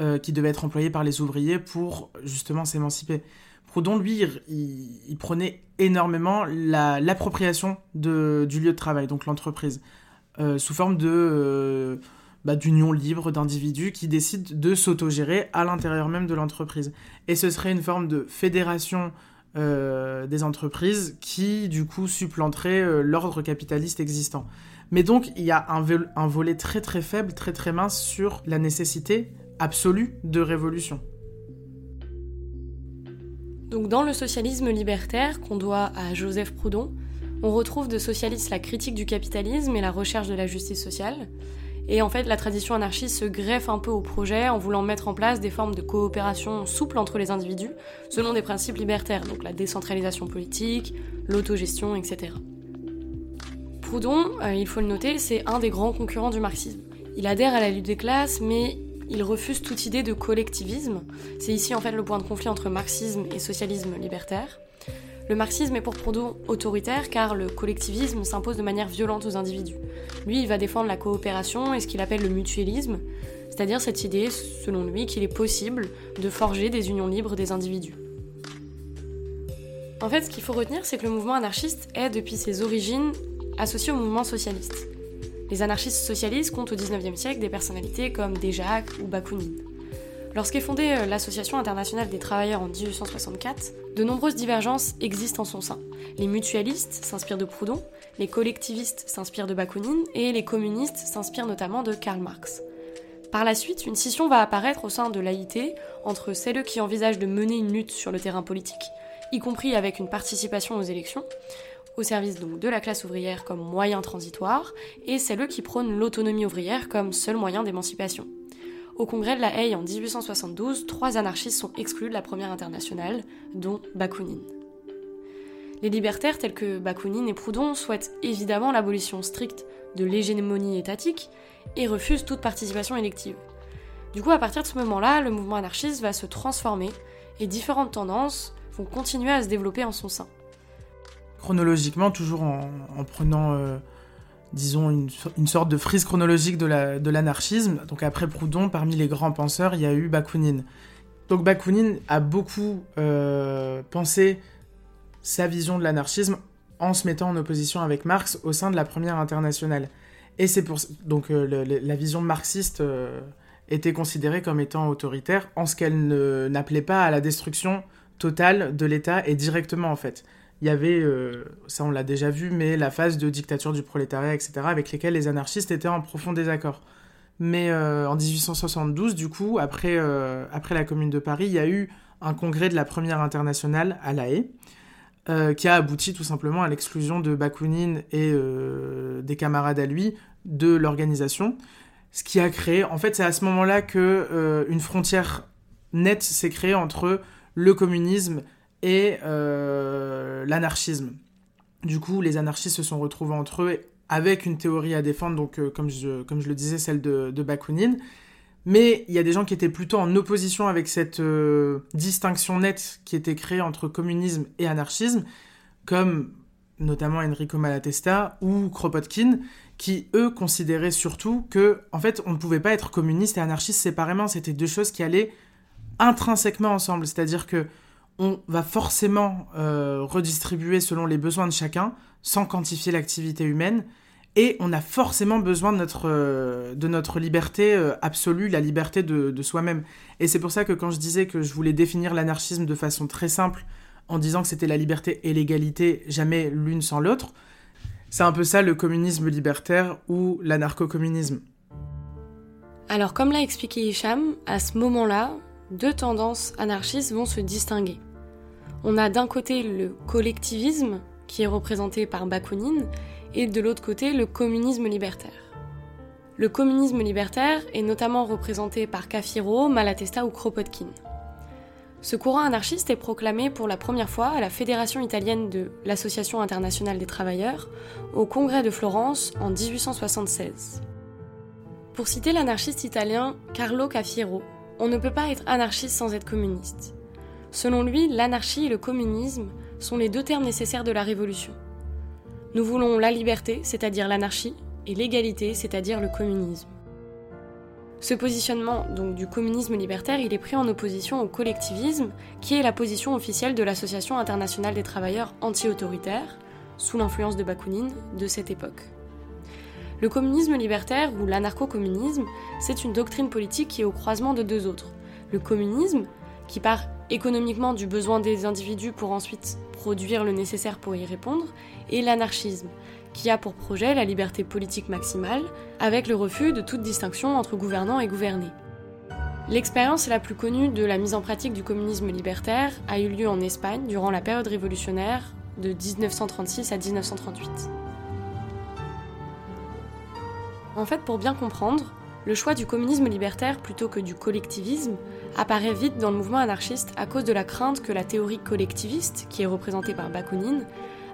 euh, qui devaient être employés par les ouvriers pour justement s'émanciper. Proudhon, lui, il, prenait énormément l'appropriation du lieu de travail, donc l'entreprise, sous forme de bah, d'union libre d'individus qui décident de s'autogérer à l'intérieur même de l'entreprise. Et ce serait une forme de fédération euh, des entreprises qui, du coup, supplanterait euh, l'ordre capitaliste existant. Mais donc, il y a un, un volet très très faible, très très mince sur la nécessité absolue de révolution. Donc dans le socialisme libertaire qu'on doit à Joseph Proudhon, on retrouve de socialistes la critique du capitalisme et la recherche de la justice sociale, et en fait, la tradition anarchiste se greffe un peu au projet en voulant mettre en place des formes de coopération souple entre les individus, selon des principes libertaires, donc la décentralisation politique, l'autogestion, etc. Proudhon, euh, il faut le noter, c'est un des grands concurrents du marxisme. Il adhère à la lutte des classes, mais il refuse toute idée de collectivisme. C'est ici en fait le point de conflit entre marxisme et socialisme libertaire. Le marxisme est pour Proudhon autoritaire car le collectivisme s'impose de manière violente aux individus. Lui, il va défendre la coopération et ce qu'il appelle le mutualisme, c'est-à-dire cette idée, selon lui, qu'il est possible de forger des unions libres des individus. En fait, ce qu'il faut retenir, c'est que le mouvement anarchiste est, depuis ses origines, associé au mouvement socialiste. Les anarchistes socialistes comptent au XIXe siècle des personnalités comme Déjacque ou Bakounine. Lorsqu'est fondée euh, l'Association internationale des travailleurs en 1864, de nombreuses divergences existent en son sein. Les mutualistes s'inspirent de Proudhon, les collectivistes s'inspirent de Bakounine et les communistes s'inspirent notamment de Karl Marx. Par la suite, une scission va apparaître au sein de l'AIT entre celles qui envisagent de mener une lutte sur le terrain politique, y compris avec une participation aux élections, au service de la classe ouvrière comme moyen transitoire, et celles qui prônent l'autonomie ouvrière comme seul moyen d'émancipation. Au congrès de la Haye en 1872, trois anarchistes sont exclus de la première internationale, dont Bakounine. Les libertaires tels que Bakounine et Proudhon souhaitent évidemment l'abolition stricte de l'hégémonie étatique et refusent toute participation élective. Du coup, à partir de ce moment-là, le mouvement anarchiste va se transformer et différentes tendances vont continuer à se développer en son sein. Chronologiquement, toujours en, prenant, euh, disons, une, sorte de frise chronologique de l'anarchisme, donc après Proudhon, parmi les grands penseurs, il y a eu Bakounine. Donc Bakounine a beaucoup euh, pensé sa vision de l'anarchisme en se mettant en opposition avec Marx au sein de la première internationale. Et c'est pour donc euh, la vision marxiste euh, était considérée comme étant autoritaire en ce qu'elle n'appelait pas à la destruction totale de l'État et directement en fait. Il y avait, euh, ça on l'a déjà vu, mais la phase de dictature du prolétariat, etc., avec lesquelles les anarchistes étaient en profond désaccord. Mais en 1872, du coup, après, après la Commune de Paris, il y a eu un congrès de la Première Internationale à La Haye, euh, qui a abouti tout simplement à l'exclusion de Bakounine et euh, des camarades à lui de l'organisation. Ce qui a créé, en fait, c'est à ce moment-là que euh, une frontière nette s'est créée entre le communisme et l'anarchisme. Du coup, les anarchistes se sont retrouvés entre eux avec une théorie à défendre, donc comme, je, comme je le disais, celle de, de Bakounine, mais il y a des gens qui étaient plutôt en opposition avec cette euh, distinction nette qui était créée entre communisme et anarchisme, comme notamment Enrico Malatesta ou Kropotkin, qui eux considéraient surtout que, en fait, on ne pouvait pas être communiste et anarchiste séparément. C'était deux choses qui allaient intrinsèquement ensemble. C'est-à-dire que on va forcément euh, redistribuer selon les besoins de chacun, sans quantifier l'activité humaine, et on a forcément besoin de notre, euh, de notre liberté euh, absolue, la liberté de, soi-même. Et c'est pour ça que quand je disais que je voulais définir l'anarchisme de façon très simple, en disant que c'était la liberté et l'égalité, jamais l'une sans l'autre, c'est un peu ça le communisme libertaire ou l'anarcho-communisme. Alors comme l'a expliqué Hicham, à ce moment-là, deux tendances anarchistes vont se distinguer. On a d'un côté le collectivisme, qui est représenté par Bakounine, et de l'autre côté le communisme libertaire. Le communisme libertaire est notamment représenté par Cafiro, Malatesta ou Kropotkin. Ce courant anarchiste est proclamé pour la première fois à la Fédération italienne de l'Association internationale des travailleurs au Congrès de Florence en 1876. Pour citer l'anarchiste italien Carlo Cafiero, on ne peut pas être anarchiste sans être communiste. Selon lui, l'anarchie et le communisme sont les deux termes nécessaires de la révolution. Nous voulons la liberté, c'est-à-dire l'anarchie, et l'égalité, c'est-à-dire le communisme. Ce positionnement donc du communisme libertaire, il est pris en opposition au collectivisme, qui est la position officielle de l'Association internationale des travailleurs anti-autoritaires, sous l'influence de Bakounine, de cette époque. Le communisme libertaire ou l'anarcho-communisme, c'est une doctrine politique qui est au croisement de deux autres. Le communisme, qui part économiquement du besoin des individus pour ensuite produire le nécessaire pour y répondre, et l'anarchisme, qui a pour projet la liberté politique maximale, avec le refus de toute distinction entre gouvernants et gouvernés. L'expérience la plus connue de la mise en pratique du communisme libertaire a eu lieu en Espagne durant la période révolutionnaire de 1936 à 1938. En fait, pour bien comprendre, le choix du communisme libertaire plutôt que du collectivisme apparaît vite dans le mouvement anarchiste à cause de la crainte que la théorie collectiviste, qui est représentée par Bakounine,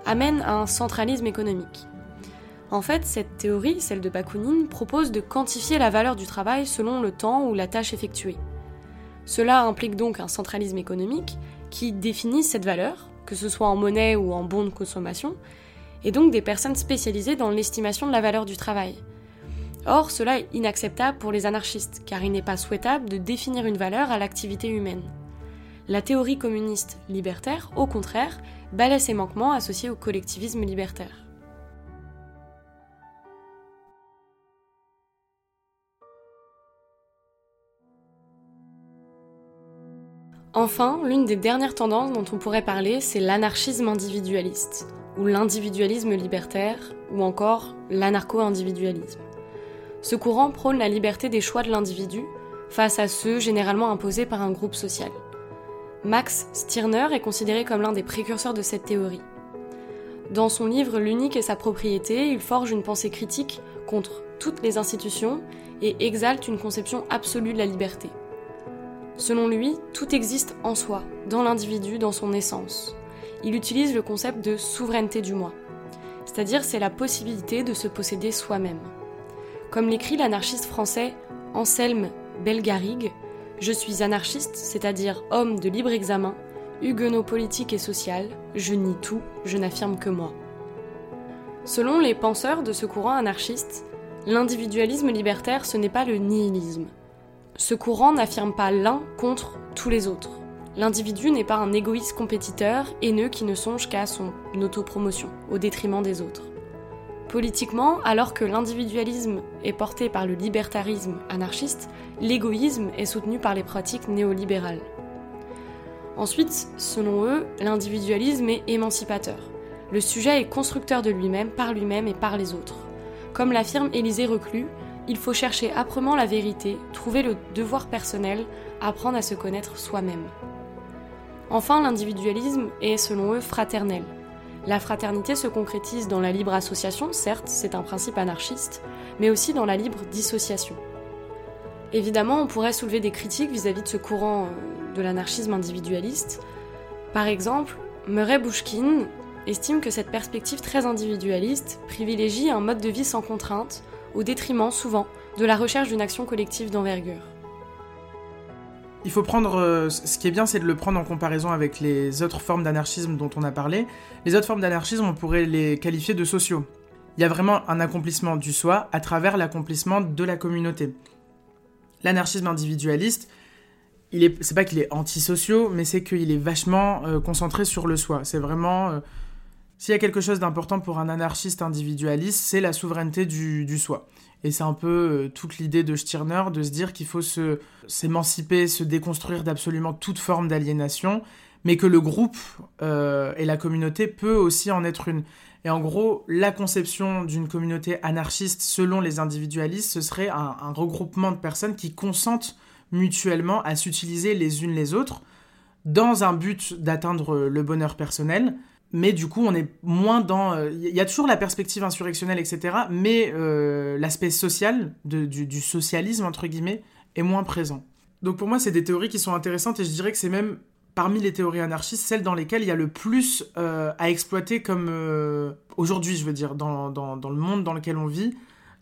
amène à un centralisme économique. En fait, cette théorie, celle de Bakounine, propose de quantifier la valeur du travail selon le temps ou la tâche effectuée. Cela implique donc un centralisme économique qui définit cette valeur, que ce soit en monnaie ou en bons de consommation, et donc des personnes spécialisées dans l'estimation de la valeur du travail. Or, cela est inacceptable pour les anarchistes, car il n'est pas souhaitable de définir une valeur à l'activité humaine. La théorie communiste libertaire, au contraire, balaie ces manquements associés au collectivisme libertaire. Enfin, l'une des dernières tendances dont on pourrait parler, c'est l'anarchisme individualiste, ou l'individualisme libertaire, ou encore l'anarcho-individualisme. Ce courant prône la liberté des choix de l'individu face à ceux généralement imposés par un groupe social. Max Stirner est considéré comme l'un des précurseurs de cette théorie. Dans son livre L'unique et sa propriété, il forge une pensée critique contre toutes les institutions et exalte une conception absolue de la liberté. Selon lui, tout existe en soi, dans l'individu, dans son essence. Il utilise le concept de souveraineté du moi, c'est-à-dire c'est la possibilité de se posséder soi-même. Comme l'écrit l'anarchiste français Anselme Belgarrigue, je suis anarchiste, c'est-à-dire homme de libre examen, huguenot politique et social, je nie tout, je n'affirme que moi. Selon les penseurs de ce courant anarchiste, l'individualisme libertaire ce n'est pas le nihilisme. Ce courant n'affirme pas l'un contre tous les autres. L'individu n'est pas un égoïste compétiteur, haineux qui ne songe qu'à son autopromotion, au détriment des autres. Politiquement, alors que l'individualisme est porté par le libertarisme anarchiste, l'égoïsme est soutenu par les pratiques néolibérales. Ensuite, selon eux, l'individualisme est émancipateur. Le sujet est constructeur de lui-même, par lui-même et par les autres. Comme l'affirme Élisée Reclus, il faut chercher âprement la vérité, trouver le devoir personnel, apprendre à se connaître soi-même. Enfin, l'individualisme est, selon eux, fraternel. La fraternité se concrétise dans la libre association, certes, c'est un principe anarchiste, mais aussi dans la libre dissociation. Évidemment, on pourrait soulever des critiques vis-à-vis de ce courant euh, de l'anarchisme individualiste. Par exemple, Murray Bushkin estime que cette perspective très individualiste privilégie un mode de vie sans contrainte, au détriment souvent de la recherche d'une action collective d'envergure il faut prendre. Euh, ce qui est bien, c'est de le prendre en comparaison avec les autres formes d'anarchisme dont on a parlé. Les autres formes d'anarchisme, on pourrait les qualifier de sociaux. Il y a vraiment un accomplissement du soi à travers l'accomplissement de la communauté. L'anarchisme individualiste, c'est pas qu'il est antisociaux, mais c'est qu'il est vachement euh, concentré sur le soi. C'est vraiment. Euh, s'il y a quelque chose d'important pour un anarchiste individualiste, c'est la souveraineté du soi. Et c'est un peu euh, toute l'idée de Stirner de se dire qu'il faut se, s'émanciper, se déconstruire d'absolument toute forme d'aliénation, mais que le groupe euh, et la communauté peut aussi en être une. Et en gros, la conception d'une communauté anarchiste selon les individualistes, ce serait un, un regroupement de personnes qui consentent mutuellement à s'utiliser les unes les autres dans un but d'atteindre le bonheur personnel, mais du coup on est moins dans il euh, y a toujours la perspective insurrectionnelle etc mais euh, l'aspect social du, socialisme entre guillemets est moins présent. Donc pour moi c'est des théories qui sont intéressantes et je dirais que c'est même parmi les théories anarchistes celles dans lesquelles il y a le plus euh, à exploiter comme aujourd'hui je veux dire dans, dans, dans, le monde dans lequel on vit.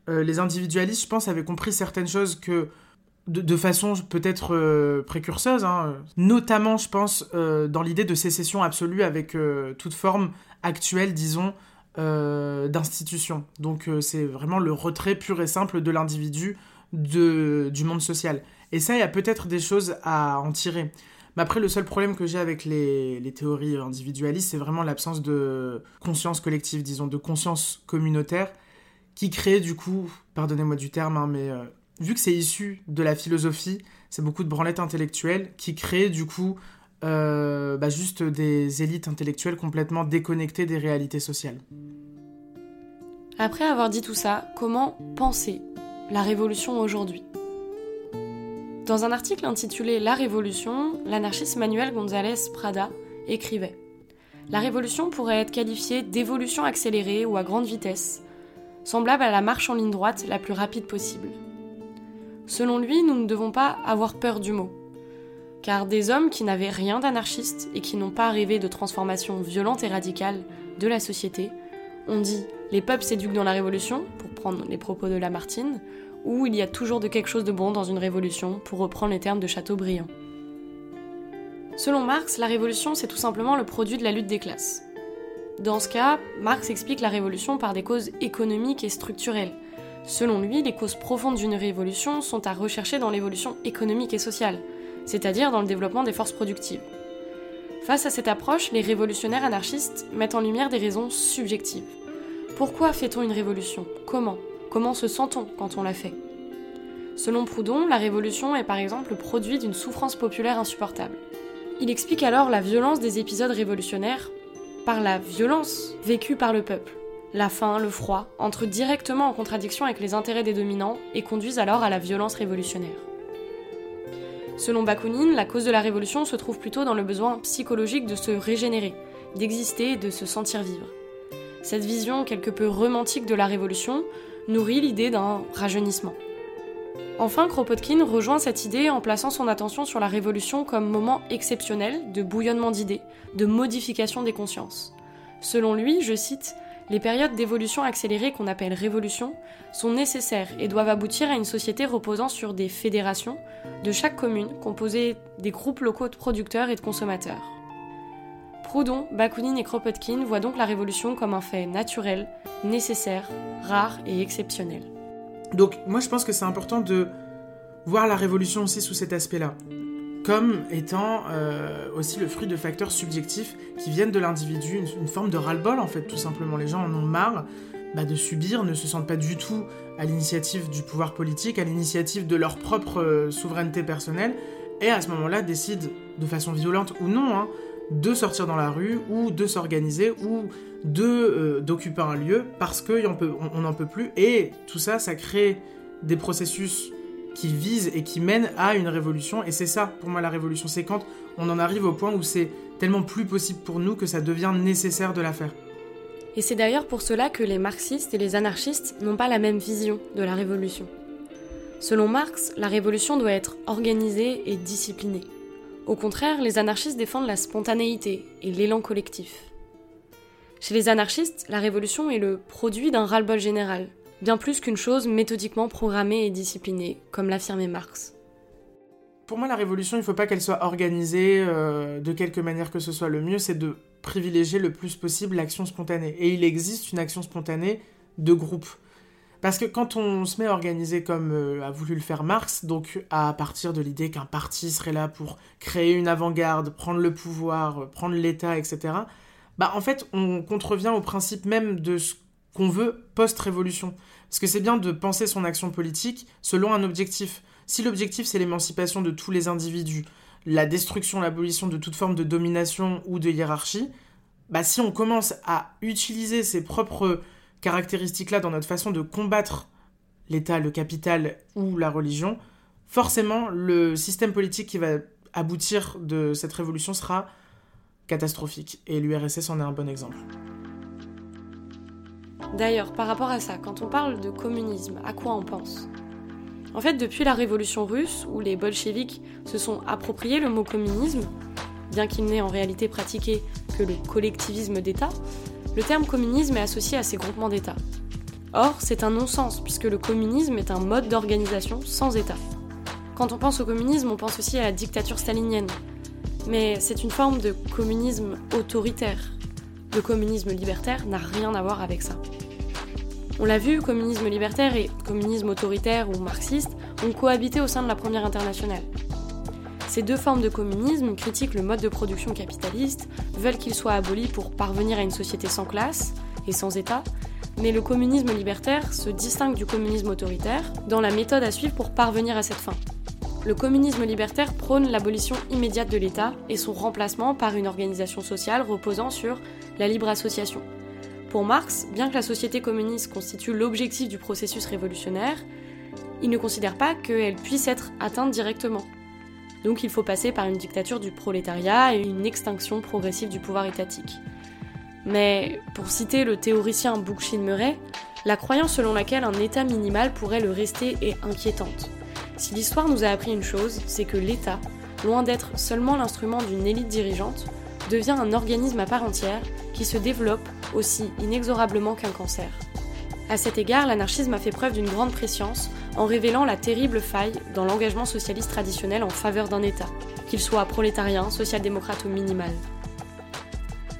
Les individualistes je pense avaient compris certaines choses que de, façon peut-être euh, précurseuse, hein, notamment je pense euh, dans l'idée de sécession absolue avec euh, toute forme actuelle, disons, d'institution. Donc c'est vraiment le retrait pur et simple de l'individu du monde social. Et ça, il y a peut-être des choses à en tirer. Mais après, le seul problème que j'ai avec les, les, théories individualistes, c'est vraiment l'absence de conscience collective, disons, de conscience communautaire, qui crée du coup, pardonnez-moi du terme, hein, mais vu que c'est issu de la philosophie, c'est beaucoup de branlettes intellectuelles qui créent du coup euh, bah, juste des élites intellectuelles complètement déconnectées des réalités sociales. Après avoir dit tout ça, comment penser la révolution aujourd'hui? Dans un article intitulé La Révolution, l'anarchiste Manuel González Prada écrivait La révolution pourrait être qualifiée d'évolution accélérée ou à grande vitesse, semblable à la marche en ligne droite la plus rapide possible. Selon lui, nous ne devons pas avoir peur du mot. Car des hommes qui n'avaient rien d'anarchiste et qui n'ont pas rêvé de transformation violente et radicale de la société ont dit les peuples s'éduquent dans la révolution, pour prendre les propos de Lamartine, ou il y a toujours de quelque chose de bon dans une révolution, pour reprendre les termes de Chateaubriand. Selon Marx, la révolution, c'est tout simplement le produit de la lutte des classes. Dans ce cas, Marx explique la révolution par des causes économiques et structurelles, Selon lui, les causes profondes d'une révolution sont à rechercher dans l'évolution économique et sociale, c'est-à-dire dans le développement des forces productives. Face à cette approche, les révolutionnaires anarchistes mettent en lumière des raisons subjectives. Pourquoi fait-on une révolution? Comment? Comment se sent-on quand on la fait? Selon Proudhon, la révolution est par exemple le produit d'une souffrance populaire insupportable. Il explique alors la violence des épisodes révolutionnaires par la violence vécue par le peuple la faim, le froid entrent directement en contradiction avec les intérêts des dominants et conduisent alors à la violence révolutionnaire. Selon Bakounine, la cause de la révolution se trouve plutôt dans le besoin psychologique de se régénérer, d'exister et de se sentir vivre. Cette vision quelque peu romantique de la révolution nourrit l'idée d'un rajeunissement. Enfin, Kropotkin rejoint cette idée en plaçant son attention sur la révolution comme moment exceptionnel de bouillonnement d'idées, de modification des consciences. Selon lui, je cite, les périodes d'évolution accélérée qu'on appelle révolution sont nécessaires et doivent aboutir à une société reposant sur des fédérations de chaque commune composées des groupes locaux de producteurs et de consommateurs. Proudhon, Bakounine et Kropotkin voient donc la révolution comme un fait naturel, nécessaire, rare et exceptionnel. Donc moi je pense que c'est important de voir la révolution aussi sous cet aspect-là comme étant euh, aussi le fruit de facteurs subjectifs qui viennent de l'individu, une, forme de ras-le-bol en fait, tout simplement. Les gens en ont marre bah, de subir, ne se sentent pas du tout à l'initiative du pouvoir politique, à l'initiative de leur propre euh, souveraineté personnelle, et à ce moment-là décident, de façon violente ou non, hein, de sortir dans la rue, ou de s'organiser, ou euh, d'occuper un lieu, parce qu'on n'en peut plus, et tout ça, ça crée des processus qui vise et qui mène à une révolution. Et c'est ça, pour moi, la révolution. C'est quand on en arrive au point où c'est tellement plus possible pour nous que ça devient nécessaire de la faire. Et c'est d'ailleurs pour cela que les marxistes et les anarchistes n'ont pas la même vision de la révolution. Selon Marx, la révolution doit être organisée et disciplinée. Au contraire, les anarchistes défendent la spontanéité et l'élan collectif. Chez les anarchistes, la révolution est le produit d'un ras-le-bol général, bien plus qu'une chose méthodiquement programmée et disciplinée, comme l'affirmait Marx. Pour moi, la révolution, il ne faut pas qu'elle soit organisée euh, de quelque manière que ce soit. Le mieux, c'est de privilégier le plus possible l'action spontanée. Et il existe une action spontanée de groupe. Parce que quand on se met à organiser comme euh, a voulu le faire Marx, donc à partir de l'idée qu'un parti serait là pour créer une avant-garde, prendre le pouvoir, prendre l'État, etc., bah en fait on contrevient au principe même de ce qu'on veut post-révolution. Parce que c'est bien de penser son action politique selon un objectif. Si l'objectif c'est l'émancipation de tous les individus, la destruction, l'abolition de toute forme de domination ou de hiérarchie, bah si on commence à utiliser ces propres caractéristiques-là dans notre façon de combattre l'État, le capital ou la religion, forcément le système politique qui va aboutir de cette révolution sera catastrophique. Et l'URSS en est un bon exemple. D'ailleurs, par rapport à ça, quand on parle de communisme, à quoi on pense? En fait, depuis la révolution russe, où les bolcheviks se sont appropriés le mot communisme, bien qu'il n'ait en réalité pratiqué que le collectivisme d'État, le terme communisme est associé à ces groupements d'États. Or, c'est un non-sens, puisque le communisme est un mode d'organisation sans État. Quand on pense au communisme, on pense aussi à la dictature stalinienne. Mais c'est une forme de communisme autoritaire. Le communisme libertaire n'a rien à voir avec ça. On l'a vu, communisme libertaire et communisme autoritaire ou marxiste ont cohabité au sein de la Première Internationale. Ces deux formes de communisme critiquent le mode de production capitaliste, veulent qu'il soit aboli pour parvenir à une société sans classe et sans État, mais le communisme libertaire se distingue du communisme autoritaire dans la méthode à suivre pour parvenir à cette fin. Le communisme libertaire prône l'abolition immédiate de l'État et son remplacement par une organisation sociale reposant sur la libre association, pour Marx, bien que la société communiste constitue l'objectif du processus révolutionnaire, il ne considère pas qu'elle puisse être atteinte directement. Donc il faut passer par une dictature du prolétariat et une extinction progressive du pouvoir étatique. Mais, pour citer le théoricien Bookchin Murray, la croyance selon laquelle un État minimal pourrait le rester est inquiétante. Si l'histoire nous a appris une chose, c'est que l'État, loin d'être seulement l'instrument d'une élite dirigeante, devient un organisme à part entière qui se développe aussi inexorablement qu'un cancer. À cet égard, l'anarchisme a fait preuve d'une grande préscience en révélant la terrible faille dans l'engagement socialiste traditionnel en faveur d'un État, qu'il soit prolétarien, social-démocrate ou minimal.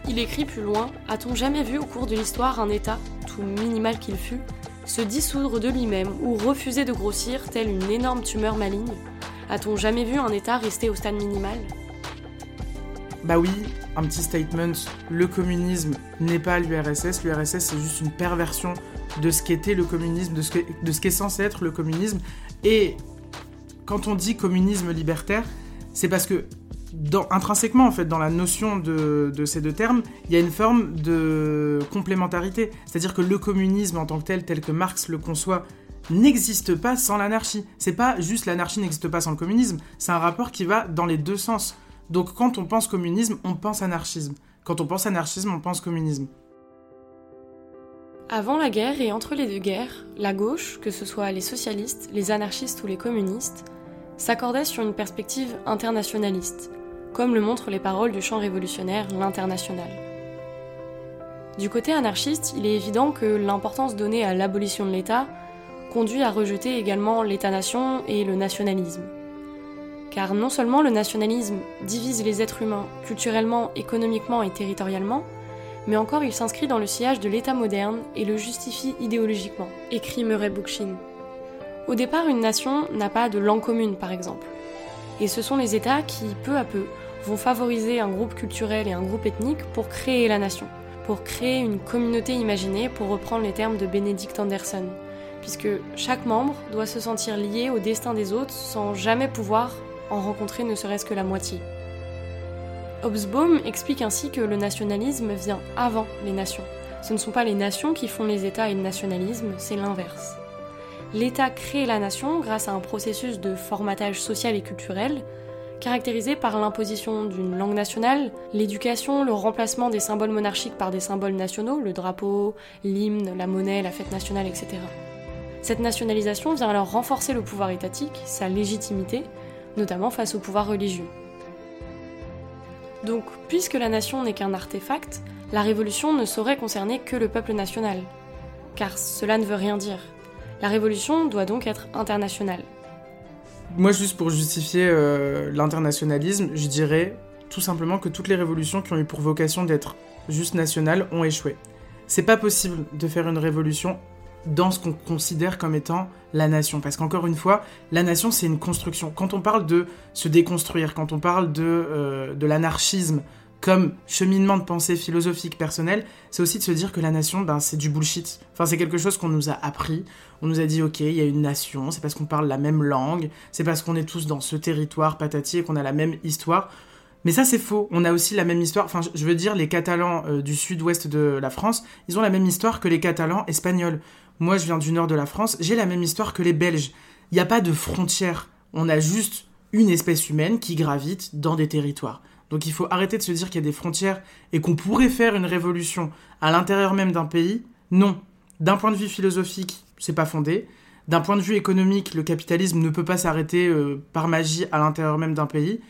Il écrit plus loin A-t-on jamais vu au cours de l'histoire un État, tout minimal qu'il fût, se dissoudre de lui-même ou refuser de grossir telle une énorme tumeur maligne? A-t-on jamais vu un État rester au stade minimal? Bah oui, un petit statement, le communisme n'est pas l'URSS, l'URSS c'est juste une perversion de ce qu'était le communisme, de ce, qu'est censé être le communisme. Et quand on dit communisme libertaire, c'est parce que intrinsèquement, en fait, dans la notion de, ces deux termes, il y a une forme de complémentarité. C'est-à-dire que le communisme en tant que tel, tel que Marx le conçoit, n'existe pas sans l'anarchie. C'est pas juste l'anarchie n'existe pas sans le communisme, c'est un rapport qui va dans les deux sens. Donc quand on pense communisme, on pense anarchisme. Quand on pense anarchisme, on pense communisme. Avant la guerre et entre les deux guerres, la gauche, que ce soit les socialistes, les anarchistes ou les communistes, s'accordait sur une perspective internationaliste, comme le montrent les paroles du chant révolutionnaire L'International. Du côté anarchiste, il est évident que l'importance donnée à l'abolition de l'État conduit à rejeter également l'État-nation et le nationalisme. Car non seulement le nationalisme divise les êtres humains culturellement, économiquement et territorialement, mais encore il s'inscrit dans le sillage de l'État moderne et le justifie idéologiquement, écrit Murray Bookchin. Au départ, une nation n'a pas de langue commune, par exemple. Et ce sont les États qui, peu à peu, vont favoriser un groupe culturel et un groupe ethnique pour créer la nation, pour créer une communauté imaginée, pour reprendre les termes de Benedict Anderson, puisque chaque membre doit se sentir lié au destin des autres sans jamais pouvoir en rencontrer ne serait-ce que la moitié. Hobsbawm explique ainsi que le nationalisme vient avant les nations. Ce ne sont pas les nations qui font les États et le nationalisme, c'est l'inverse. L'État crée la nation grâce à un processus de formatage social et culturel, caractérisé par l'imposition d'une langue nationale, l'éducation, le remplacement des symboles monarchiques par des symboles nationaux, le drapeau, l'hymne, la monnaie, la fête nationale, etc. Cette nationalisation vient alors renforcer le pouvoir étatique, sa légitimité, notamment face au pouvoir religieux. Donc, puisque la nation n'est qu'un artefact, la révolution ne saurait concerner que le peuple national. Car cela ne veut rien dire. La révolution doit donc être internationale. Moi, juste pour justifier euh, l'internationalisme, je dirais tout simplement que toutes les révolutions qui ont eu pour vocation d'être juste nationales ont échoué. C'est pas possible de faire une révolution dans ce qu'on considère comme étant la nation. Parce qu'encore une fois, la nation, c'est une construction. Quand on parle de se déconstruire, quand on parle de, euh, de l'anarchisme comme cheminement de pensée philosophique personnel, c'est aussi de se dire que la nation, ben, c'est du bullshit. Enfin, c'est quelque chose qu'on nous a appris. On nous a dit, ok, il y a une nation, c'est parce qu'on parle la même langue, c'est parce qu'on est tous dans ce territoire patati et qu'on a la même histoire. Mais ça, c'est faux. On a aussi la même histoire. Enfin, je veux dire, les Catalans euh, du sud-ouest de la France, ils ont la même histoire que les Catalans espagnols. Moi, je viens du nord de la France, j'ai la même histoire que les Belges. Il n'y a pas de frontières. On a juste une espèce humaine qui gravite dans des territoires. Donc il faut arrêter de se dire qu'il y a des frontières et qu'on pourrait faire une révolution à l'intérieur même d'un pays. Non. D'un point de vue philosophique, c'est pas fondé. D'un point de vue économique, le capitalisme ne peut pas s'arrêter euh, par magie à l'intérieur même d'un pays.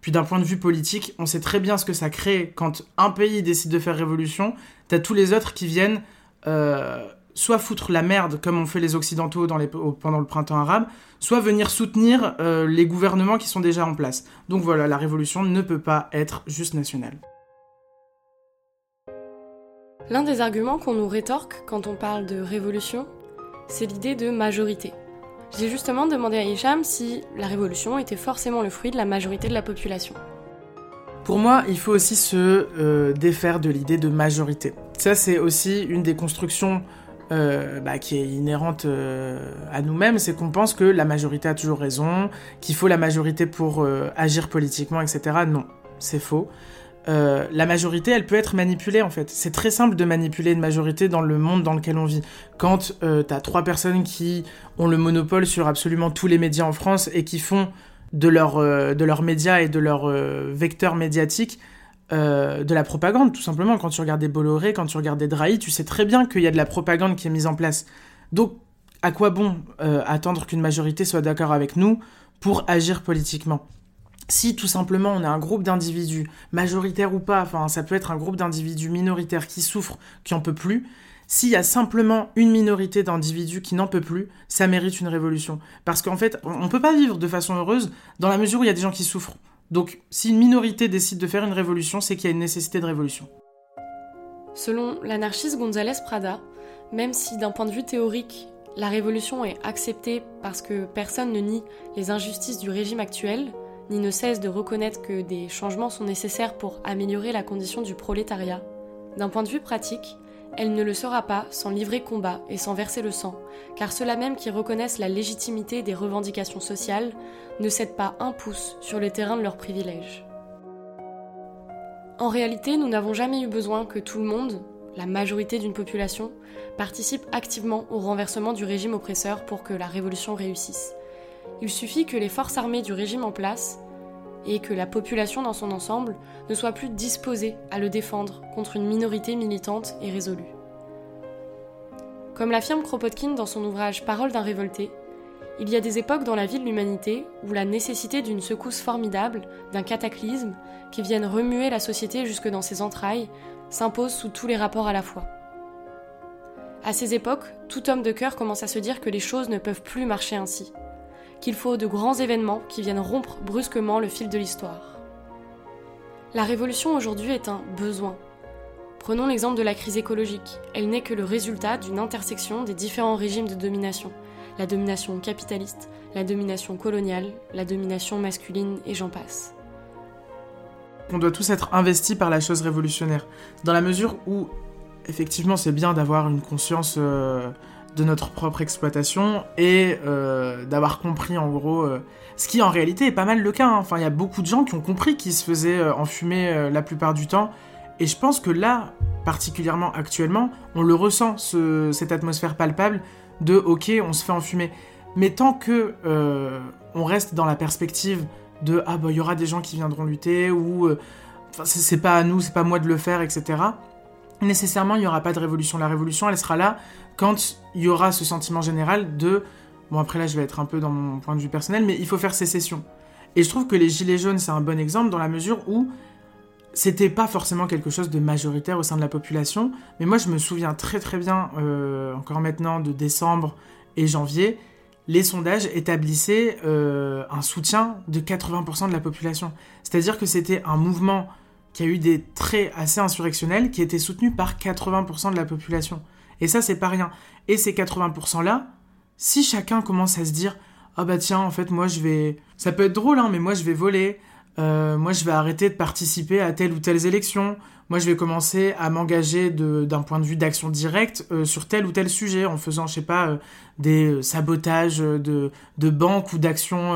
Puis d'un point de vue politique, on sait très bien ce que ça crée quand un pays décide de faire révolution. T'as tous les autres qui viennent euh, soit foutre la merde comme ont fait les Occidentaux pendant le printemps arabe, soit venir soutenir euh, les gouvernements qui sont déjà en place. Donc voilà, la révolution ne peut pas être juste nationale. L'un des arguments qu'on nous rétorque quand on parle de révolution, c'est l'idée de majorité. J'ai justement demandé à Hicham si la révolution était forcément le fruit de la majorité de la population. Pour moi, il faut aussi se euh, défaire de l'idée de majorité. Ça, c'est aussi une des constructions euh, bah, qui est inhérente euh, à nous-mêmes, c'est qu'on pense que la majorité a toujours raison, qu'il faut la majorité pour euh, agir politiquement, etc. Non, c'est faux. la majorité, elle peut être manipulée en fait. C'est très simple de manipuler une majorité dans le monde dans lequel on vit. Quand t'as trois personnes qui ont le monopole sur absolument tous les médias en France et qui font de, leur, de leurs médias et de leurs vecteurs médiatiques euh, de la propagande, tout simplement. Quand tu regardes des Bolloré, quand tu regardes des Drahi, tu sais très bien qu'il y a de la propagande qui est mise en place. Donc, à quoi bon euh, attendre qu'une majorité soit d'accord avec nous pour agir politiquement? Si tout simplement on a un groupe d'individus, majoritaires ou pas, enfin ça peut être un groupe d'individus minoritaires qui souffrent, qui en peut plus, s'il y a simplement une minorité d'individus qui n'en peut plus, ça mérite une révolution. Parce qu'en fait, on ne peut pas vivre de façon heureuse dans la mesure où il y a des gens qui souffrent. Donc si une minorité décide de faire une révolution, c'est qu'il y a une nécessité de révolution. Selon l'anarchiste González Prada, même si d'un point de vue théorique, la révolution est acceptée parce que personne ne nie les injustices du régime actuel, ni ne cesse de reconnaître que des changements sont nécessaires pour améliorer la condition du prolétariat, d'un point de vue pratique, elle ne le sera pas sans livrer combat et sans verser le sang, car ceux-là même qui reconnaissent la légitimité des revendications sociales ne cèdent pas un pouce sur le terrain de leurs privilèges. En réalité, nous n'avons jamais eu besoin que tout le monde, la majorité d'une population, participe activement au renversement du régime oppresseur pour que la révolution réussisse. Il suffit que les forces armées du régime en place et que la population dans son ensemble ne soit plus disposée à le défendre contre une minorité militante et résolue. Comme l'affirme Kropotkin dans son ouvrage Parole d'un révolté, il y a des époques dans la vie de l'humanité où la nécessité d'une secousse formidable, d'un cataclysme, qui vienne remuer la société jusque dans ses entrailles, s'impose sous tous les rapports à la fois. À ces époques, tout homme de cœur commence à se dire que les choses ne peuvent plus marcher ainsi, qu'il faut de grands événements qui viennent rompre brusquement le fil de l'histoire. La révolution aujourd'hui est un besoin. Prenons l'exemple de la crise écologique. Elle n'est que le résultat d'une intersection des différents régimes de domination la domination capitaliste, la domination coloniale, la domination masculine et j'en passe. On doit tous être investis par la chose révolutionnaire, dans la mesure où, effectivement, c'est bien d'avoir une conscience euh, de notre propre exploitation et euh, d'avoir compris, en gros, euh, ce qui en réalité est pas mal le cas. Hein. Enfin, il y a beaucoup de gens qui ont compris qu'ils se faisaient enfumer la plupart du temps, et je pense que là, particulièrement actuellement, on le ressent, cette atmosphère palpable de ok, on se fait enfumer. Mais tant que euh, on reste dans la perspective de ah bah il y aura des gens qui viendront lutter ou euh, c'est pas à nous, c'est pas moi de le faire, etc. Nécessairement il n'y aura pas de révolution. La révolution elle sera là quand il y aura ce sentiment général de bon après là je vais être un peu dans mon point de vue personnel, mais il faut faire sécession. Et je trouve que les gilets jaunes c'est un bon exemple dans la mesure où c'était pas forcément quelque chose de majoritaire au sein de la population, mais moi je me souviens très très bien, euh, encore maintenant, de décembre et janvier, les sondages établissaient euh, un soutien de 80% de la population. C'est-à-dire que c'était un mouvement qui a eu des traits assez insurrectionnels, qui était soutenu par 80% de la population. Et ça, c'est pas rien. Et ces 80%-là, si chacun commence à se dire ah bah tiens, en fait, moi je vais. Ça peut être drôle, hein, mais moi je vais voler, euh, moi je vais arrêter de participer à telle ou telle élection, moi je vais commencer à m'engager d'un point de vue d'action directe euh, sur tel ou tel sujet en faisant, je sais pas, euh, des sabotages de, de banques ou d'actions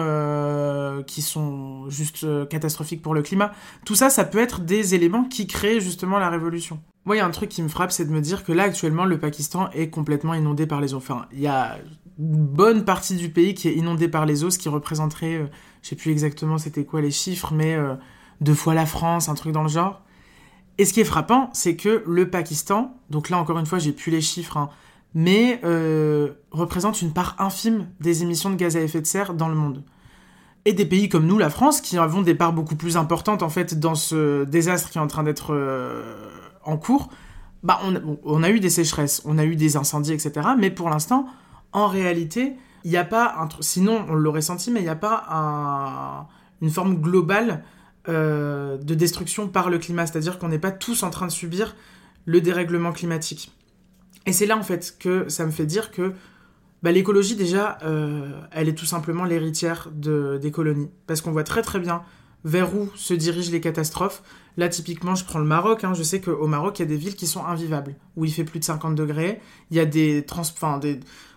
qui sont juste catastrophiques pour le climat. Tout ça, ça peut être des éléments qui créent justement la révolution. Moi, il y a un truc qui me frappe, c'est de me dire que là, actuellement, le Pakistan est complètement inondé par les eaux. Enfin, il y a une bonne partie du pays qui est inondée par les eaux, ce qui représenterait je sais plus exactement c'était quoi les chiffres, mais euh, deux fois la France, un truc dans le genre. Et ce qui est frappant, c'est que le Pakistan, donc là encore une fois, j'ai plus les chiffres, hein, mais euh, représente une part infime des émissions de gaz à effet de serre dans le monde. Et des pays comme nous, la France, qui avons des parts beaucoup plus importantes en fait dans ce désastre qui est en train d'être euh, en cours, bah on, a eu des sécheresses, on a eu des incendies, etc. Mais pour l'instant, en réalité, il n'y a pas un sinon on l'aurait senti, mais il n'y a pas une forme globale euh, de destruction par le climat, c'est-à-dire qu'on n'est pas tous en train de subir le dérèglement climatique. Et c'est là en fait que ça me fait dire que bah, l'écologie déjà, euh, elle est tout simplement l'héritière de, des colonies, parce qu'on voit très très bien vers où se dirigent les catastrophes. Là, typiquement, je prends le Maroc. Hein. je sais qu'au Maroc, il y a des villes qui sont invivables, où il fait plus de 50 degrés. Il y a des, trans... enfin,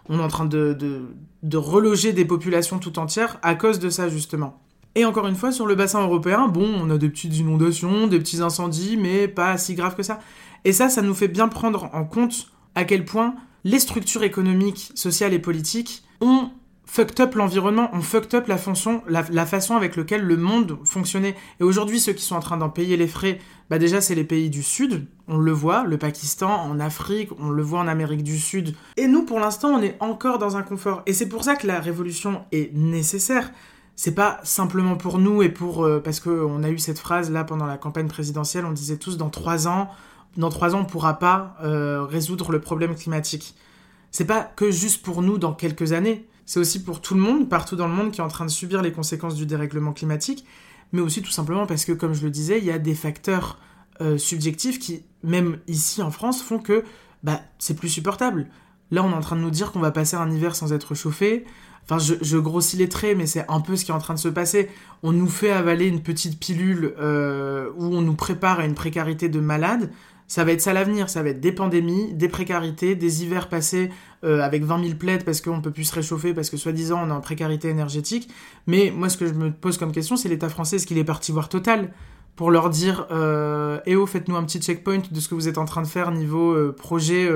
on est en train de, de, reloger des populations tout entières à cause de ça, justement. Et encore une fois, sur le bassin européen, bon, on a des petites inondations, des petits incendies, mais pas si grave que ça. Et ça, ça nous fait bien prendre en compte à quel point les structures économiques, sociales et politiques ont fucked up l'environnement, ont fucked up la, fonction, la, façon avec laquelle le monde fonctionnait. Et aujourd'hui, ceux qui sont en train d'en payer les frais, bah déjà, c'est les pays du Sud, on le voit, le Pakistan, en Afrique, on le voit en Amérique du Sud. Et nous, pour l'instant, on est encore dans un confort. Et c'est pour ça que la révolution est nécessaire. C'est pas simplement pour nous et pour... Euh, parce qu'on a eu cette phrase là pendant la campagne présidentielle, on disait tous dans trois ans, dans trois ans, on pourra pas euh, résoudre le problème climatique. C'est pas que juste pour nous dans quelques années c'est aussi pour tout le monde, partout dans le monde, qui est en train de subir les conséquences du dérèglement climatique, mais aussi tout simplement parce que, comme je le disais, il y a des facteurs euh, subjectifs qui, même ici en France, font que bah, c'est plus supportable. Là, on est en train de nous dire qu'on va passer un hiver sans être chauffé. Enfin, je, grossis les traits, mais c'est un peu ce qui est en train de se passer. On nous fait avaler une petite pilule euh, où on nous prépare à une précarité de malade. Ça va être ça l'avenir, ça va être des pandémies, des précarités, des hivers passés euh, avec 20 000 plaides parce qu'on peut plus se réchauffer, parce que soi-disant on est en précarité énergétique. Mais moi, ce que je me pose comme question, c'est l'État français, est-ce qu'il est parti voir total pour leur dire euh, Eh oh, faites-nous un petit checkpoint de ce que vous êtes en train de faire niveau euh, projet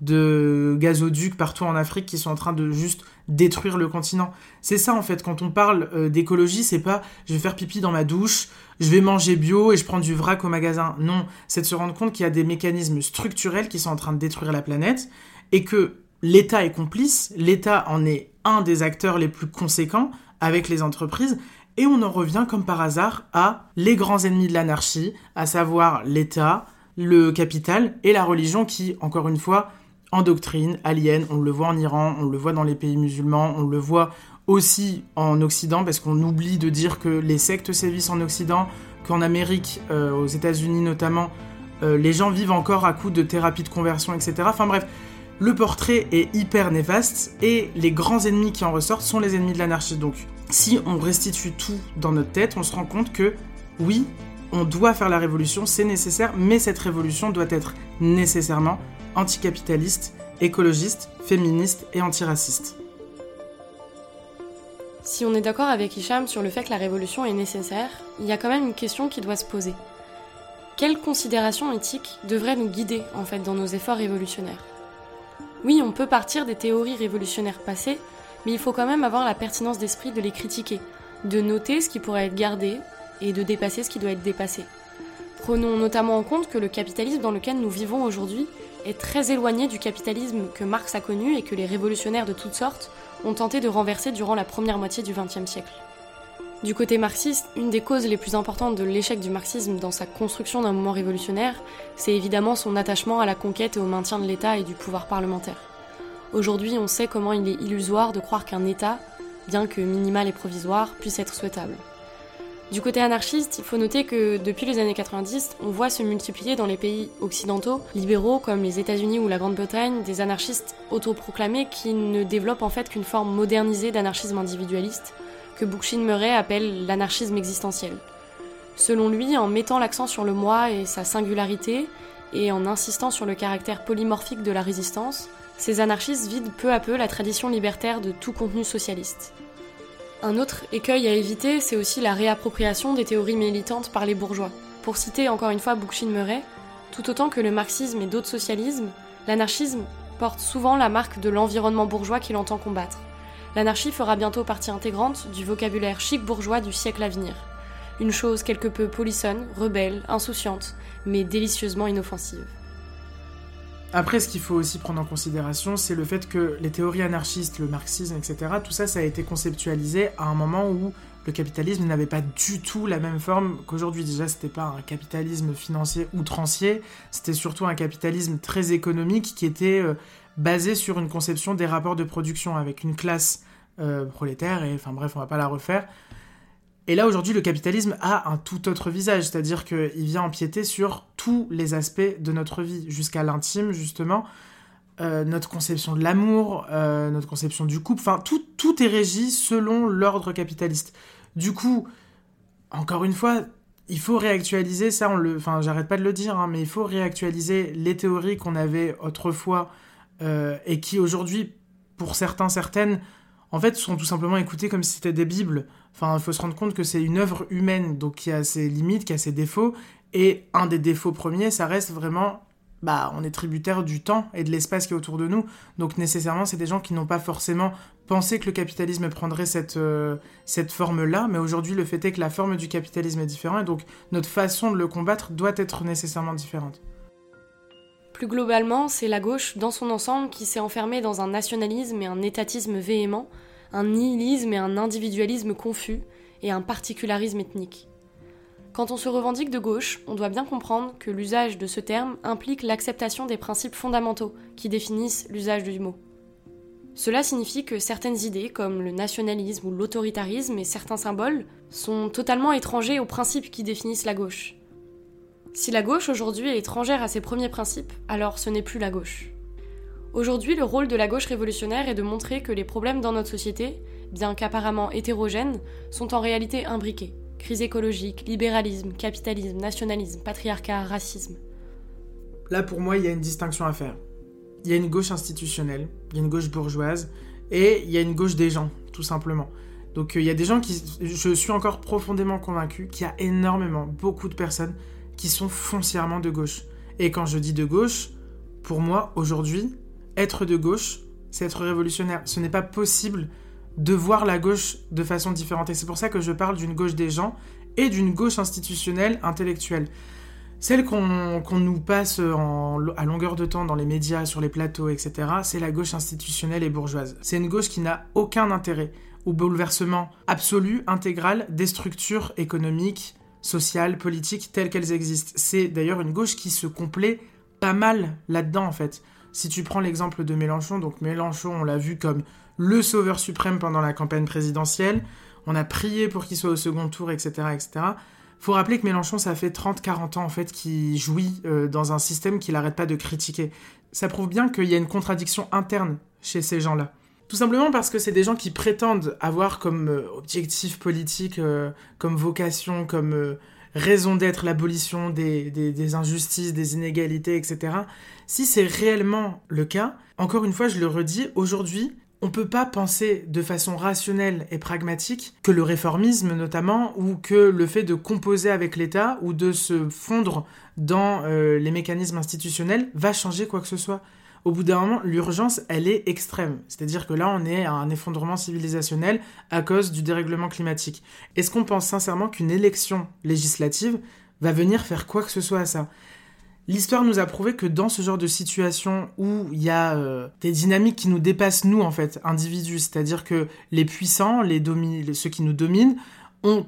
de gazoduc partout en Afrique qui sont en train de juste détruire le continent. C'est ça en fait, quand on parle euh, d'écologie, c'est pas je vais faire pipi dans ma douche, je vais manger bio et je prends du vrac au magasin. Non, c'est de se rendre compte qu'il y a des mécanismes structurels qui sont en train de détruire la planète et que l'État est complice, l'État en est un des acteurs les plus conséquents avec les entreprises et on en revient comme par hasard à les grands ennemis de l'anarchie, à savoir l'État, le capital et la religion qui, encore une fois, en doctrine, aliène, on le voit en Iran, on le voit dans les pays musulmans, on le voit aussi en Occident, parce qu'on oublie de dire que les sectes sévissent en Occident, qu'en Amérique, euh, aux États-Unis notamment, euh, les gens vivent encore à coup de thérapie de conversion, etc. Enfin bref, le portrait est hyper néfaste et les grands ennemis qui en ressortent sont les ennemis de l'anarchie. Donc, si on restitue tout dans notre tête, on se rend compte que oui, on doit faire la révolution, c'est nécessaire, mais cette révolution doit être nécessairement anticapitaliste, écologiste, féministe et antiraciste. Si on est d'accord avec Hicham sur le fait que la révolution est nécessaire, il y a quand même une question qui doit se poser. Quelles considérations éthiques devraient nous guider en fait dans nos efforts révolutionnaires? Oui, on peut partir des théories révolutionnaires passées, mais il faut quand même avoir la pertinence d'esprit de les critiquer, de noter ce qui pourrait être gardé et de dépasser ce qui doit être dépassé. Prenons notamment en compte que le capitalisme dans lequel nous vivons aujourd'hui est très éloigné du capitalisme que Marx a connu et que les révolutionnaires de toutes sortes ont tenté de renverser durant la première moitié du XXe siècle. Du côté marxiste, une des causes les plus importantes de l'échec du marxisme dans sa construction d'un mouvement révolutionnaire, c'est évidemment son attachement à la conquête et au maintien de l'État et du pouvoir parlementaire. Aujourd'hui, on sait comment il est illusoire de croire qu'un État, bien que minimal et provisoire, puisse être souhaitable. Du côté anarchiste, il faut noter que depuis les années 90, on voit se multiplier dans les pays occidentaux, libéraux comme les États-Unis ou la Grande-Bretagne, des anarchistes autoproclamés qui ne développent en fait qu'une forme modernisée d'anarchisme individualiste, que Bookchin Murray appelle l'anarchisme existentiel. Selon lui, en mettant l'accent sur le moi et sa singularité, et en insistant sur le caractère polymorphique de la résistance, ces anarchistes vident peu à peu la tradition libertaire de tout contenu socialiste. Un autre écueil à éviter, c'est aussi la réappropriation des théories militantes par les bourgeois. Pour citer encore une fois Bookchin Murray, tout autant que le marxisme et d'autres socialismes, l'anarchisme porte souvent la marque de l'environnement bourgeois qu'il entend combattre. L'anarchie fera bientôt partie intégrante du vocabulaire chic bourgeois du siècle à venir. Une chose quelque peu polissonne, rebelle, insouciante, mais délicieusement inoffensive. Après, ce qu'il faut aussi prendre en considération, c'est le fait que les théories anarchistes, le marxisme, etc., tout ça, ça a été conceptualisé à un moment où le capitalisme n'avait pas du tout la même forme qu'aujourd'hui. Déjà, c'était pas un capitalisme financier outrancier, c'était surtout un capitalisme très économique qui était euh, basé sur une conception des rapports de production avec une classe euh, prolétaire, et enfin bref, on va pas la refaire, et là, aujourd'hui, le capitalisme a un tout autre visage, c'est-à-dire qu'il vient empiéter sur tous les aspects de notre vie, jusqu'à l'intime, justement, euh, notre conception de l'amour, euh, notre conception du couple, enfin, tout, est régi selon l'ordre capitaliste. Du coup, encore une fois, il faut réactualiser ça, on le, enfin, j'arrête pas de le dire, hein, mais il faut réactualiser les théories qu'on avait autrefois euh, et qui aujourd'hui, pour certains, certaines, en fait, sont tout simplement écoutées comme si c'était des bibles. Enfin, il faut se rendre compte que c'est une œuvre humaine, donc qui a ses limites, qui a ses défauts. Et un des défauts premiers, ça reste vraiment, bah, on est tributaire du temps et de l'espace qui est autour de nous. Donc nécessairement, c'est des gens qui n'ont pas forcément pensé que le capitalisme prendrait cette, euh, cette forme-là. Mais aujourd'hui, le fait est que la forme du capitalisme est différente. Et donc notre façon de le combattre doit être nécessairement différente. Plus globalement, c'est la gauche dans son ensemble qui s'est enfermée dans un nationalisme et un étatisme véhément, un nihilisme et un individualisme confus, et un particularisme ethnique. Quand on se revendique de gauche, on doit bien comprendre que l'usage de ce terme implique l'acceptation des principes fondamentaux qui définissent l'usage du mot. Cela signifie que certaines idées, comme le nationalisme ou l'autoritarisme et certains symboles, sont totalement étrangers aux principes qui définissent la gauche. Si la gauche aujourd'hui est étrangère à ses premiers principes, alors ce n'est plus la gauche. Aujourd'hui, le rôle de la gauche révolutionnaire est de montrer que les problèmes dans notre société, bien qu'apparemment hétérogènes, sont en réalité imbriqués. Crise écologique, libéralisme, capitalisme, nationalisme, patriarcat, racisme. Là, pour moi, il y a une distinction à faire. Il y a une gauche institutionnelle, il y a une gauche bourgeoise, et il y a une gauche des gens, tout simplement. Donc il y a des gens qui... Je suis encore profondément convaincu qu'il y a énormément, beaucoup de personnes qui sont foncièrement de gauche. Et quand je dis de gauche, pour moi, aujourd'hui, être de gauche, c'est être révolutionnaire. Ce n'est pas possible de voir la gauche de façon différente. Et c'est pour ça que je parle d'une gauche des gens et d'une gauche institutionnelle, intellectuelle. Celle qu'on nous passe à longueur de temps dans les médias, sur les plateaux, etc., c'est la gauche institutionnelle et bourgeoise. C'est une gauche qui n'a aucun intérêt au bouleversement absolu, intégral des structures économiques, sociales, politiques telles qu'elles existent. C'est d'ailleurs une gauche qui se complaît pas mal là-dedans en fait. Si tu prends l'exemple de Mélenchon, donc Mélenchon, on l'a vu comme le sauveur suprême pendant la campagne présidentielle, on a prié pour qu'il soit au second tour, etc., etc. Faut rappeler que Mélenchon, ça fait 30-40 ans en fait qu'il jouit euh, dans un système qu'il n'arrête pas de critiquer. Ça prouve bien qu'il y a une contradiction interne chez ces gens-là. Tout simplement parce que c'est des gens qui prétendent avoir comme euh, objectif politique, euh, comme vocation, comme euh, raison d'être l'abolition des, des, injustices, des inégalités, etc. Si c'est réellement le cas, encore une fois, je le redis, aujourd'hui, on ne peut pas penser de façon rationnelle et pragmatique que le réformisme notamment, ou que le fait de composer avec l'État, ou de se fondre dans les mécanismes institutionnels, va changer quoi que ce soit au bout d'un moment, l'urgence, elle est extrême. C'est-à-dire que là, on est à un effondrement civilisationnel à cause du dérèglement climatique. Est-ce qu'on pense sincèrement qu'une élection législative va venir faire quoi que ce soit à ça? L'histoire nous a prouvé que dans ce genre de situation où il y a euh, des dynamiques qui nous dépassent nous en fait, individus, c'est-à-dire que les puissants, ceux qui nous dominent, ont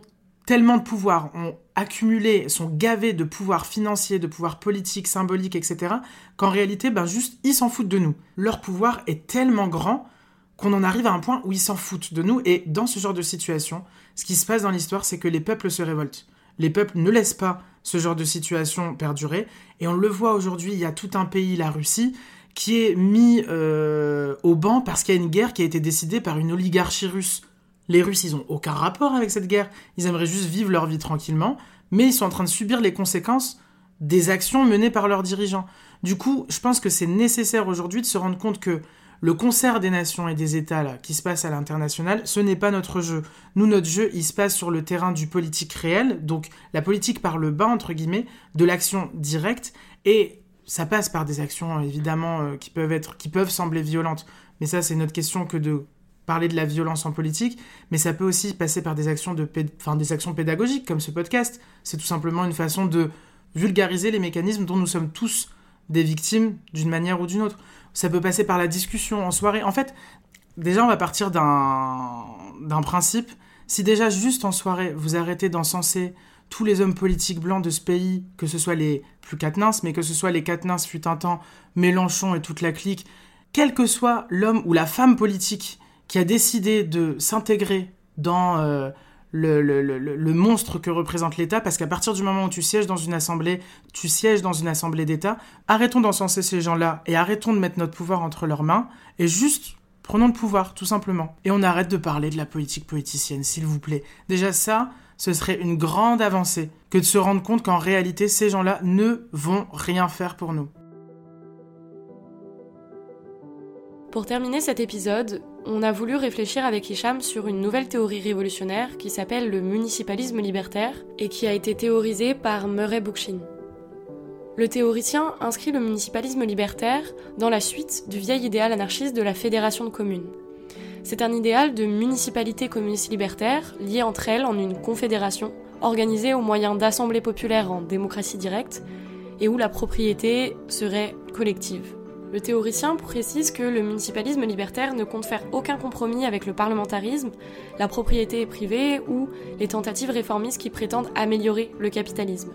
tellement de pouvoir, ont accumulé, sont gavés de pouvoir financier, de pouvoir politique, symbolique, etc., qu'en réalité, ben juste, ils s'en foutent de nous. Leur pouvoir est tellement grand qu'on en arrive à un point où ils s'en foutent de nous. Et dans ce genre de situation, ce qui se passe dans l'histoire, c'est que les peuples se révoltent. Les peuples ne laissent pas ce genre de situation perdurer. Et on le voit aujourd'hui, il y a tout un pays, la Russie, qui est mis euh, au banc parce qu'il y a une guerre qui a été décidée par une oligarchie russe. Les Russes, ils ont aucun rapport avec cette guerre. Ils aimeraient juste vivre leur vie tranquillement, mais ils sont en train de subir les conséquences des actions menées par leurs dirigeants. Du coup, je pense que c'est nécessaire aujourd'hui de se rendre compte que le concert des nations et des États qui se passe à l'international, ce n'est pas notre jeu. Nous, notre jeu, il se passe sur le terrain du politique réel, donc la politique par le bas, entre guillemets, de l'action directe, et ça passe par des actions, évidemment, euh, qui, peuvent être, qui peuvent sembler violentes. Mais ça, c'est notre question que de parler de la violence en politique, mais ça peut aussi passer par des actions, de enfin, des actions pédagogiques comme ce podcast. C'est tout simplement une façon de vulgariser les mécanismes dont nous sommes tous des victimes d'une manière ou d'une autre. Ça peut passer par la discussion en soirée. En fait, déjà, on va partir d'un principe. Si déjà, juste en soirée, vous arrêtez d'encenser tous les hommes politiques blancs de ce pays, que ce soit les plus Quatennens, mais que ce soit les Quatennens fut un temps, Mélenchon et toute la clique, quel que soit l'homme ou la femme politique qui a décidé de s'intégrer dans euh, le, le, le, monstre que représente l'État, parce qu'à partir du moment où tu sièges dans une assemblée, tu sièges dans une assemblée d'État, arrêtons d'encenser ces gens-là et arrêtons de mettre notre pouvoir entre leurs mains, et juste prenons le pouvoir, tout simplement. Et on arrête de parler de la politique politicienne, s'il vous plaît. Déjà ça, ce serait une grande avancée que de se rendre compte qu'en réalité, ces gens-là ne vont rien faire pour nous. Pour terminer cet épisode, on a voulu réfléchir avec Hicham sur une nouvelle théorie révolutionnaire qui s'appelle le municipalisme libertaire et qui a été théorisée par Murray Bookchin. Le théoricien inscrit le municipalisme libertaire dans la suite du vieil idéal anarchiste de la fédération de communes. C'est un idéal de municipalité communiste libertaire liée entre elles en une confédération organisée au moyen d'assemblées populaires en démocratie directe et où la propriété serait collective. Le théoricien précise que le municipalisme libertaire ne compte faire aucun compromis avec le parlementarisme, la propriété privée ou les tentatives réformistes qui prétendent améliorer le capitalisme.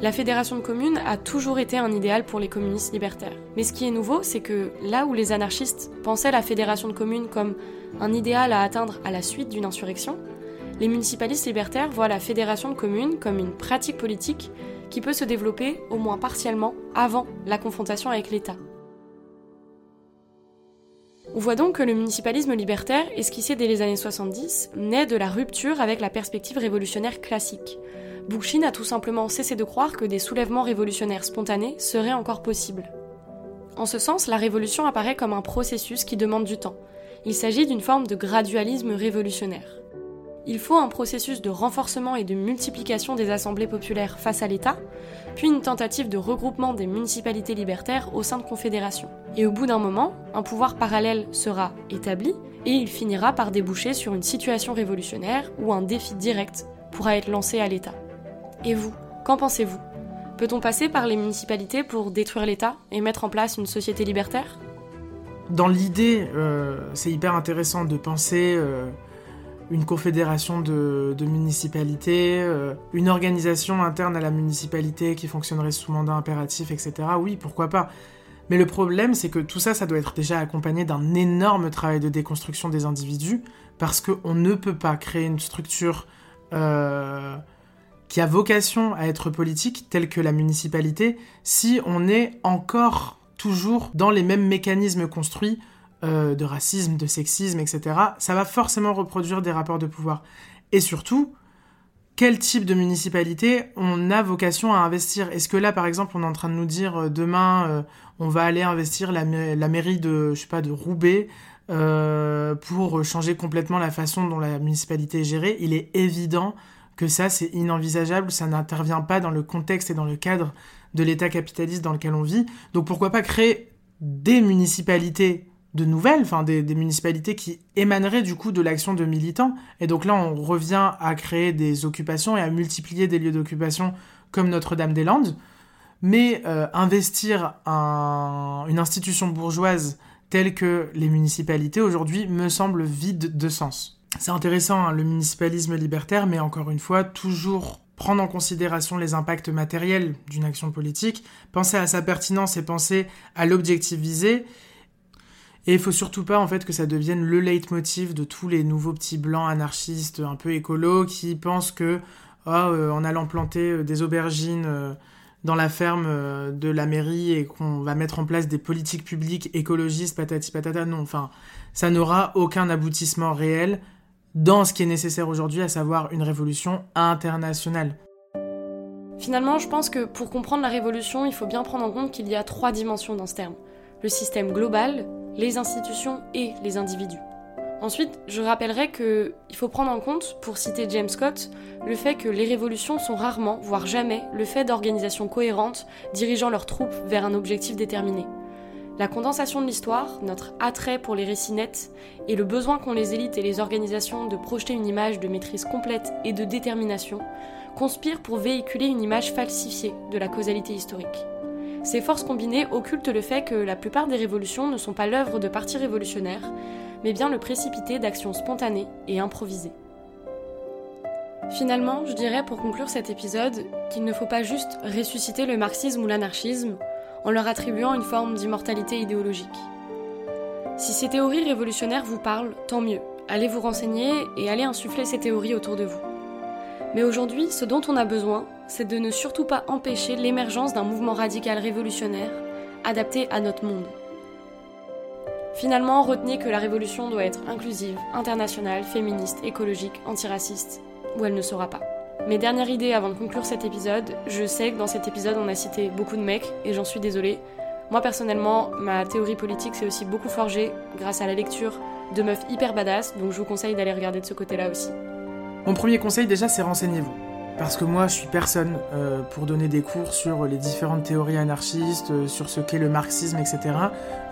La fédération de communes a toujours été un idéal pour les communistes libertaires. Mais ce qui est nouveau, c'est que là où les anarchistes pensaient la fédération de communes comme un idéal à atteindre à la suite d'une insurrection, les municipalistes libertaires voient la fédération de communes comme une pratique politique qui peut se développer, au moins partiellement, avant la confrontation avec l'État. On voit donc que le municipalisme libertaire, esquissé dès les années 70, naît de la rupture avec la perspective révolutionnaire classique. Bookchin a tout simplement cessé de croire que des soulèvements révolutionnaires spontanés seraient encore possibles. En ce sens, la révolution apparaît comme un processus qui demande du temps. Il s'agit d'une forme de gradualisme révolutionnaire. Il faut un processus de renforcement et de multiplication des assemblées populaires face à l'État, puis une tentative de regroupement des municipalités libertaires au sein de confédérations. Et au bout d'un moment, un pouvoir parallèle sera établi et il finira par déboucher sur une situation révolutionnaire ou un défi direct pourra être lancé à l'État. Et vous, qu'en pensez-vous? Peut-on passer par les municipalités pour détruire l'État et mettre en place une société libertaire? Dans l'idée, euh, c'est hyper intéressant de penser euh, une confédération de, municipalités, euh, une organisation interne à la municipalité qui fonctionnerait sous mandat impératif, etc. Oui, pourquoi pas. Mais le problème, c'est que tout ça, ça doit être déjà accompagné d'un énorme travail de déconstruction des individus, parce qu'on ne peut pas créer une structure euh, qui a vocation à être politique, telle que la municipalité, si on est encore toujours dans les mêmes mécanismes construits euh, de racisme, de sexisme, etc., ça va forcément reproduire des rapports de pouvoir. Et surtout, quel type de municipalité on a vocation à investir? Est-ce que là, par exemple, on est en train de nous dire euh, demain, euh, on va aller investir la, mairie de, je sais pas, de Roubaix pour changer complètement la façon dont la municipalité est gérée? Il est évident que ça, c'est inenvisageable, ça n'intervient pas dans le contexte et dans le cadre de l'État capitaliste dans lequel on vit. Donc pourquoi pas créer des municipalités de nouvelles, enfin des, municipalités qui émaneraient du coup de l'action de militants. Et donc là, on revient à créer des occupations et à multiplier des lieux d'occupation comme Notre-Dame-des-Landes. Mais euh, investir une institution bourgeoise telle que les municipalités aujourd'hui me semble vide de sens. C'est intéressant hein, le municipalisme libertaire, mais encore une fois, toujours prendre en considération les impacts matériels d'une action politique, penser à sa pertinence et penser à l'objectif visé, et il faut surtout pas en fait que ça devienne le leitmotiv de tous les nouveaux petits blancs anarchistes un peu écolos qui pensent que oh, euh, en allant planter euh, des aubergines euh, dans la ferme de la mairie et qu'on va mettre en place des politiques publiques écologistes patati patata non enfin ça n'aura aucun aboutissement réel dans ce qui est nécessaire aujourd'hui à savoir une révolution internationale. Finalement, je pense que pour comprendre la révolution, il faut bien prendre en compte qu'il y a trois dimensions dans ce terme. Le système global, les institutions et les individus. Ensuite, je rappellerai qu'il faut prendre en compte, pour citer James Scott, le fait que les révolutions sont rarement, voire jamais, le fait d'organisations cohérentes dirigeant leurs troupes vers un objectif déterminé. La condensation de l'histoire, notre attrait pour les récits nets et le besoin qu'ont les élites et les organisations de projeter une image de maîtrise complète et de détermination conspirent pour véhiculer une image falsifiée de la causalité historique. Ces forces combinées occultent le fait que la plupart des révolutions ne sont pas l'œuvre de partis révolutionnaires, mais bien le précipité d'actions spontanées et improvisées. Finalement, je dirais pour conclure cet épisode qu'il ne faut pas juste ressusciter le marxisme ou l'anarchisme en leur attribuant une forme d'immortalité idéologique. Si ces théories révolutionnaires vous parlent, tant mieux. Allez vous renseigner et allez insuffler ces théories autour de vous. Mais aujourd'hui, ce dont on a besoin, c'est de ne surtout pas empêcher l'émergence d'un mouvement radical révolutionnaire adapté à notre monde. Finalement, retenez que la révolution doit être inclusive, internationale, féministe, écologique, antiraciste, ou elle ne sera pas. Mes dernières idées avant de conclure cet épisode, je sais que dans cet épisode on a cité beaucoup de mecs, et j'en suis désolée. Moi personnellement, ma théorie politique s'est aussi beaucoup forgée grâce à la lecture de meufs hyper badass, donc je vous conseille d'aller regarder de ce côté-là aussi. Mon premier conseil déjà c'est renseignez-vous. Parce que moi, je suis personne euh, pour donner des cours sur les différentes théories anarchistes, euh, sur ce qu'est le marxisme, etc.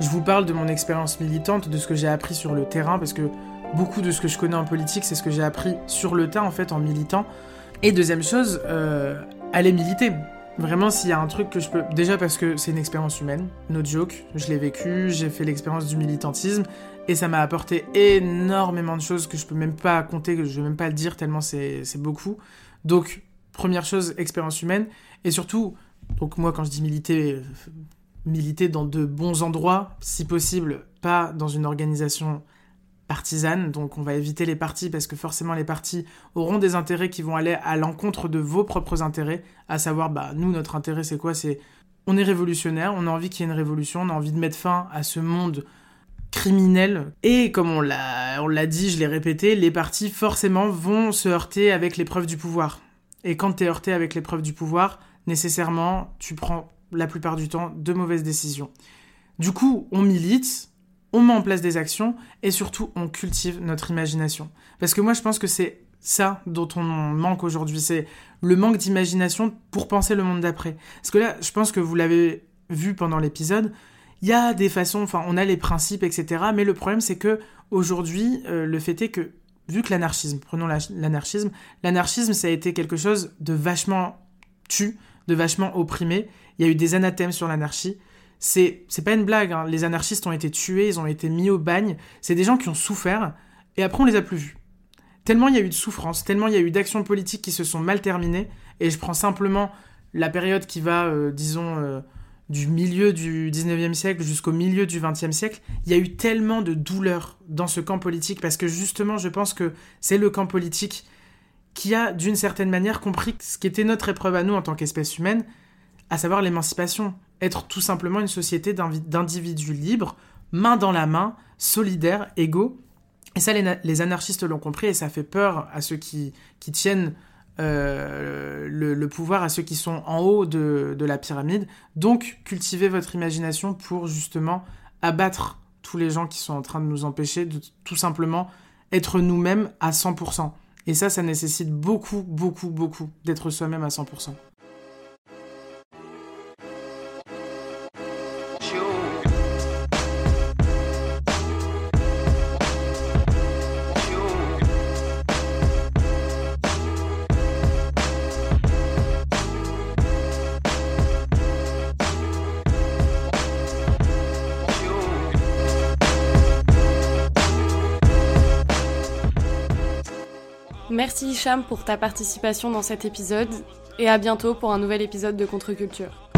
Je vous parle de mon expérience militante, de ce que j'ai appris sur le terrain, parce que beaucoup de ce que je connais en politique, c'est ce que j'ai appris sur le tas, en fait, en militant. Et deuxième chose, euh, allez militer. Vraiment, s'il y a un truc que je peux... Déjà parce que c'est une expérience humaine, no joke, je l'ai vécu, j'ai fait l'expérience du militantisme, et ça m'a apporté énormément de choses que je peux même pas compter, que je vais même pas le dire tellement c'est beaucoup. Donc, première chose, expérience humaine. Et surtout, donc moi, quand je dis militer, militer dans de bons endroits, si possible, pas dans une organisation partisane. Donc, on va éviter les partis parce que forcément, les partis auront des intérêts qui vont aller à l'encontre de vos propres intérêts. À savoir, bah, nous, notre intérêt, c'est quoi? C'est on est révolutionnaire, on a envie qu'il y ait une révolution, on a envie de mettre fin à ce monde criminel. Et comme on l'a, on l'a dit, je l'ai répété, les partis forcément vont se heurter avec l'épreuve du pouvoir. Et quand tu es heurté avec l'épreuve du pouvoir, nécessairement, tu prends la plupart du temps de mauvaises décisions. Du coup, on milite, on met en place des actions et surtout on cultive notre imagination. Parce que moi je pense que c'est ça dont on manque aujourd'hui, c'est le manque d'imagination pour penser le monde d'après. Parce que là, je pense que vous l'avez vu pendant l'épisode, il y a des façons, enfin on a les principes, etc. Mais le problème c'est que aujourd'hui, euh, le fait est que vu que l'anarchisme, prenons l'anarchisme, l'anarchisme ça a été quelque chose de vachement tu, de vachement opprimé. Il y a eu des anathèmes sur l'anarchie. C'est, c'est pas une blague, hein. les anarchistes ont été tués, ils ont été mis au bagne. C'est des gens qui ont souffert et après on les a plus vus. Tellement il y a eu de souffrance, tellement il y a eu d'actions politiques qui se sont mal terminées. Et je prends simplement la période qui va, euh, disons, euh, du milieu du 19e siècle jusqu'au milieu du 20e siècle, il y a eu tellement de douleur dans ce camp politique parce que justement, je pense que c'est le camp politique qui a, d'une certaine manière, compris ce qui était notre épreuve à nous en tant qu'espèce humaine, à savoir l'émancipation. Être tout simplement une société d'individus libres, main dans la main, solidaires, égaux. Et ça, les, anarchistes l'ont compris et ça fait peur à ceux qui, qui tiennent euh, le, pouvoir à ceux qui sont en haut de, la pyramide. Donc, cultivez votre imagination pour justement abattre tous les gens qui sont en train de nous empêcher de tout simplement être nous-mêmes à 100%. Et ça, ça nécessite beaucoup, beaucoup, beaucoup d'être soi-même à 100%. Merci Hicham pour ta participation dans cet épisode et à bientôt pour un nouvel épisode de Contre-Culture.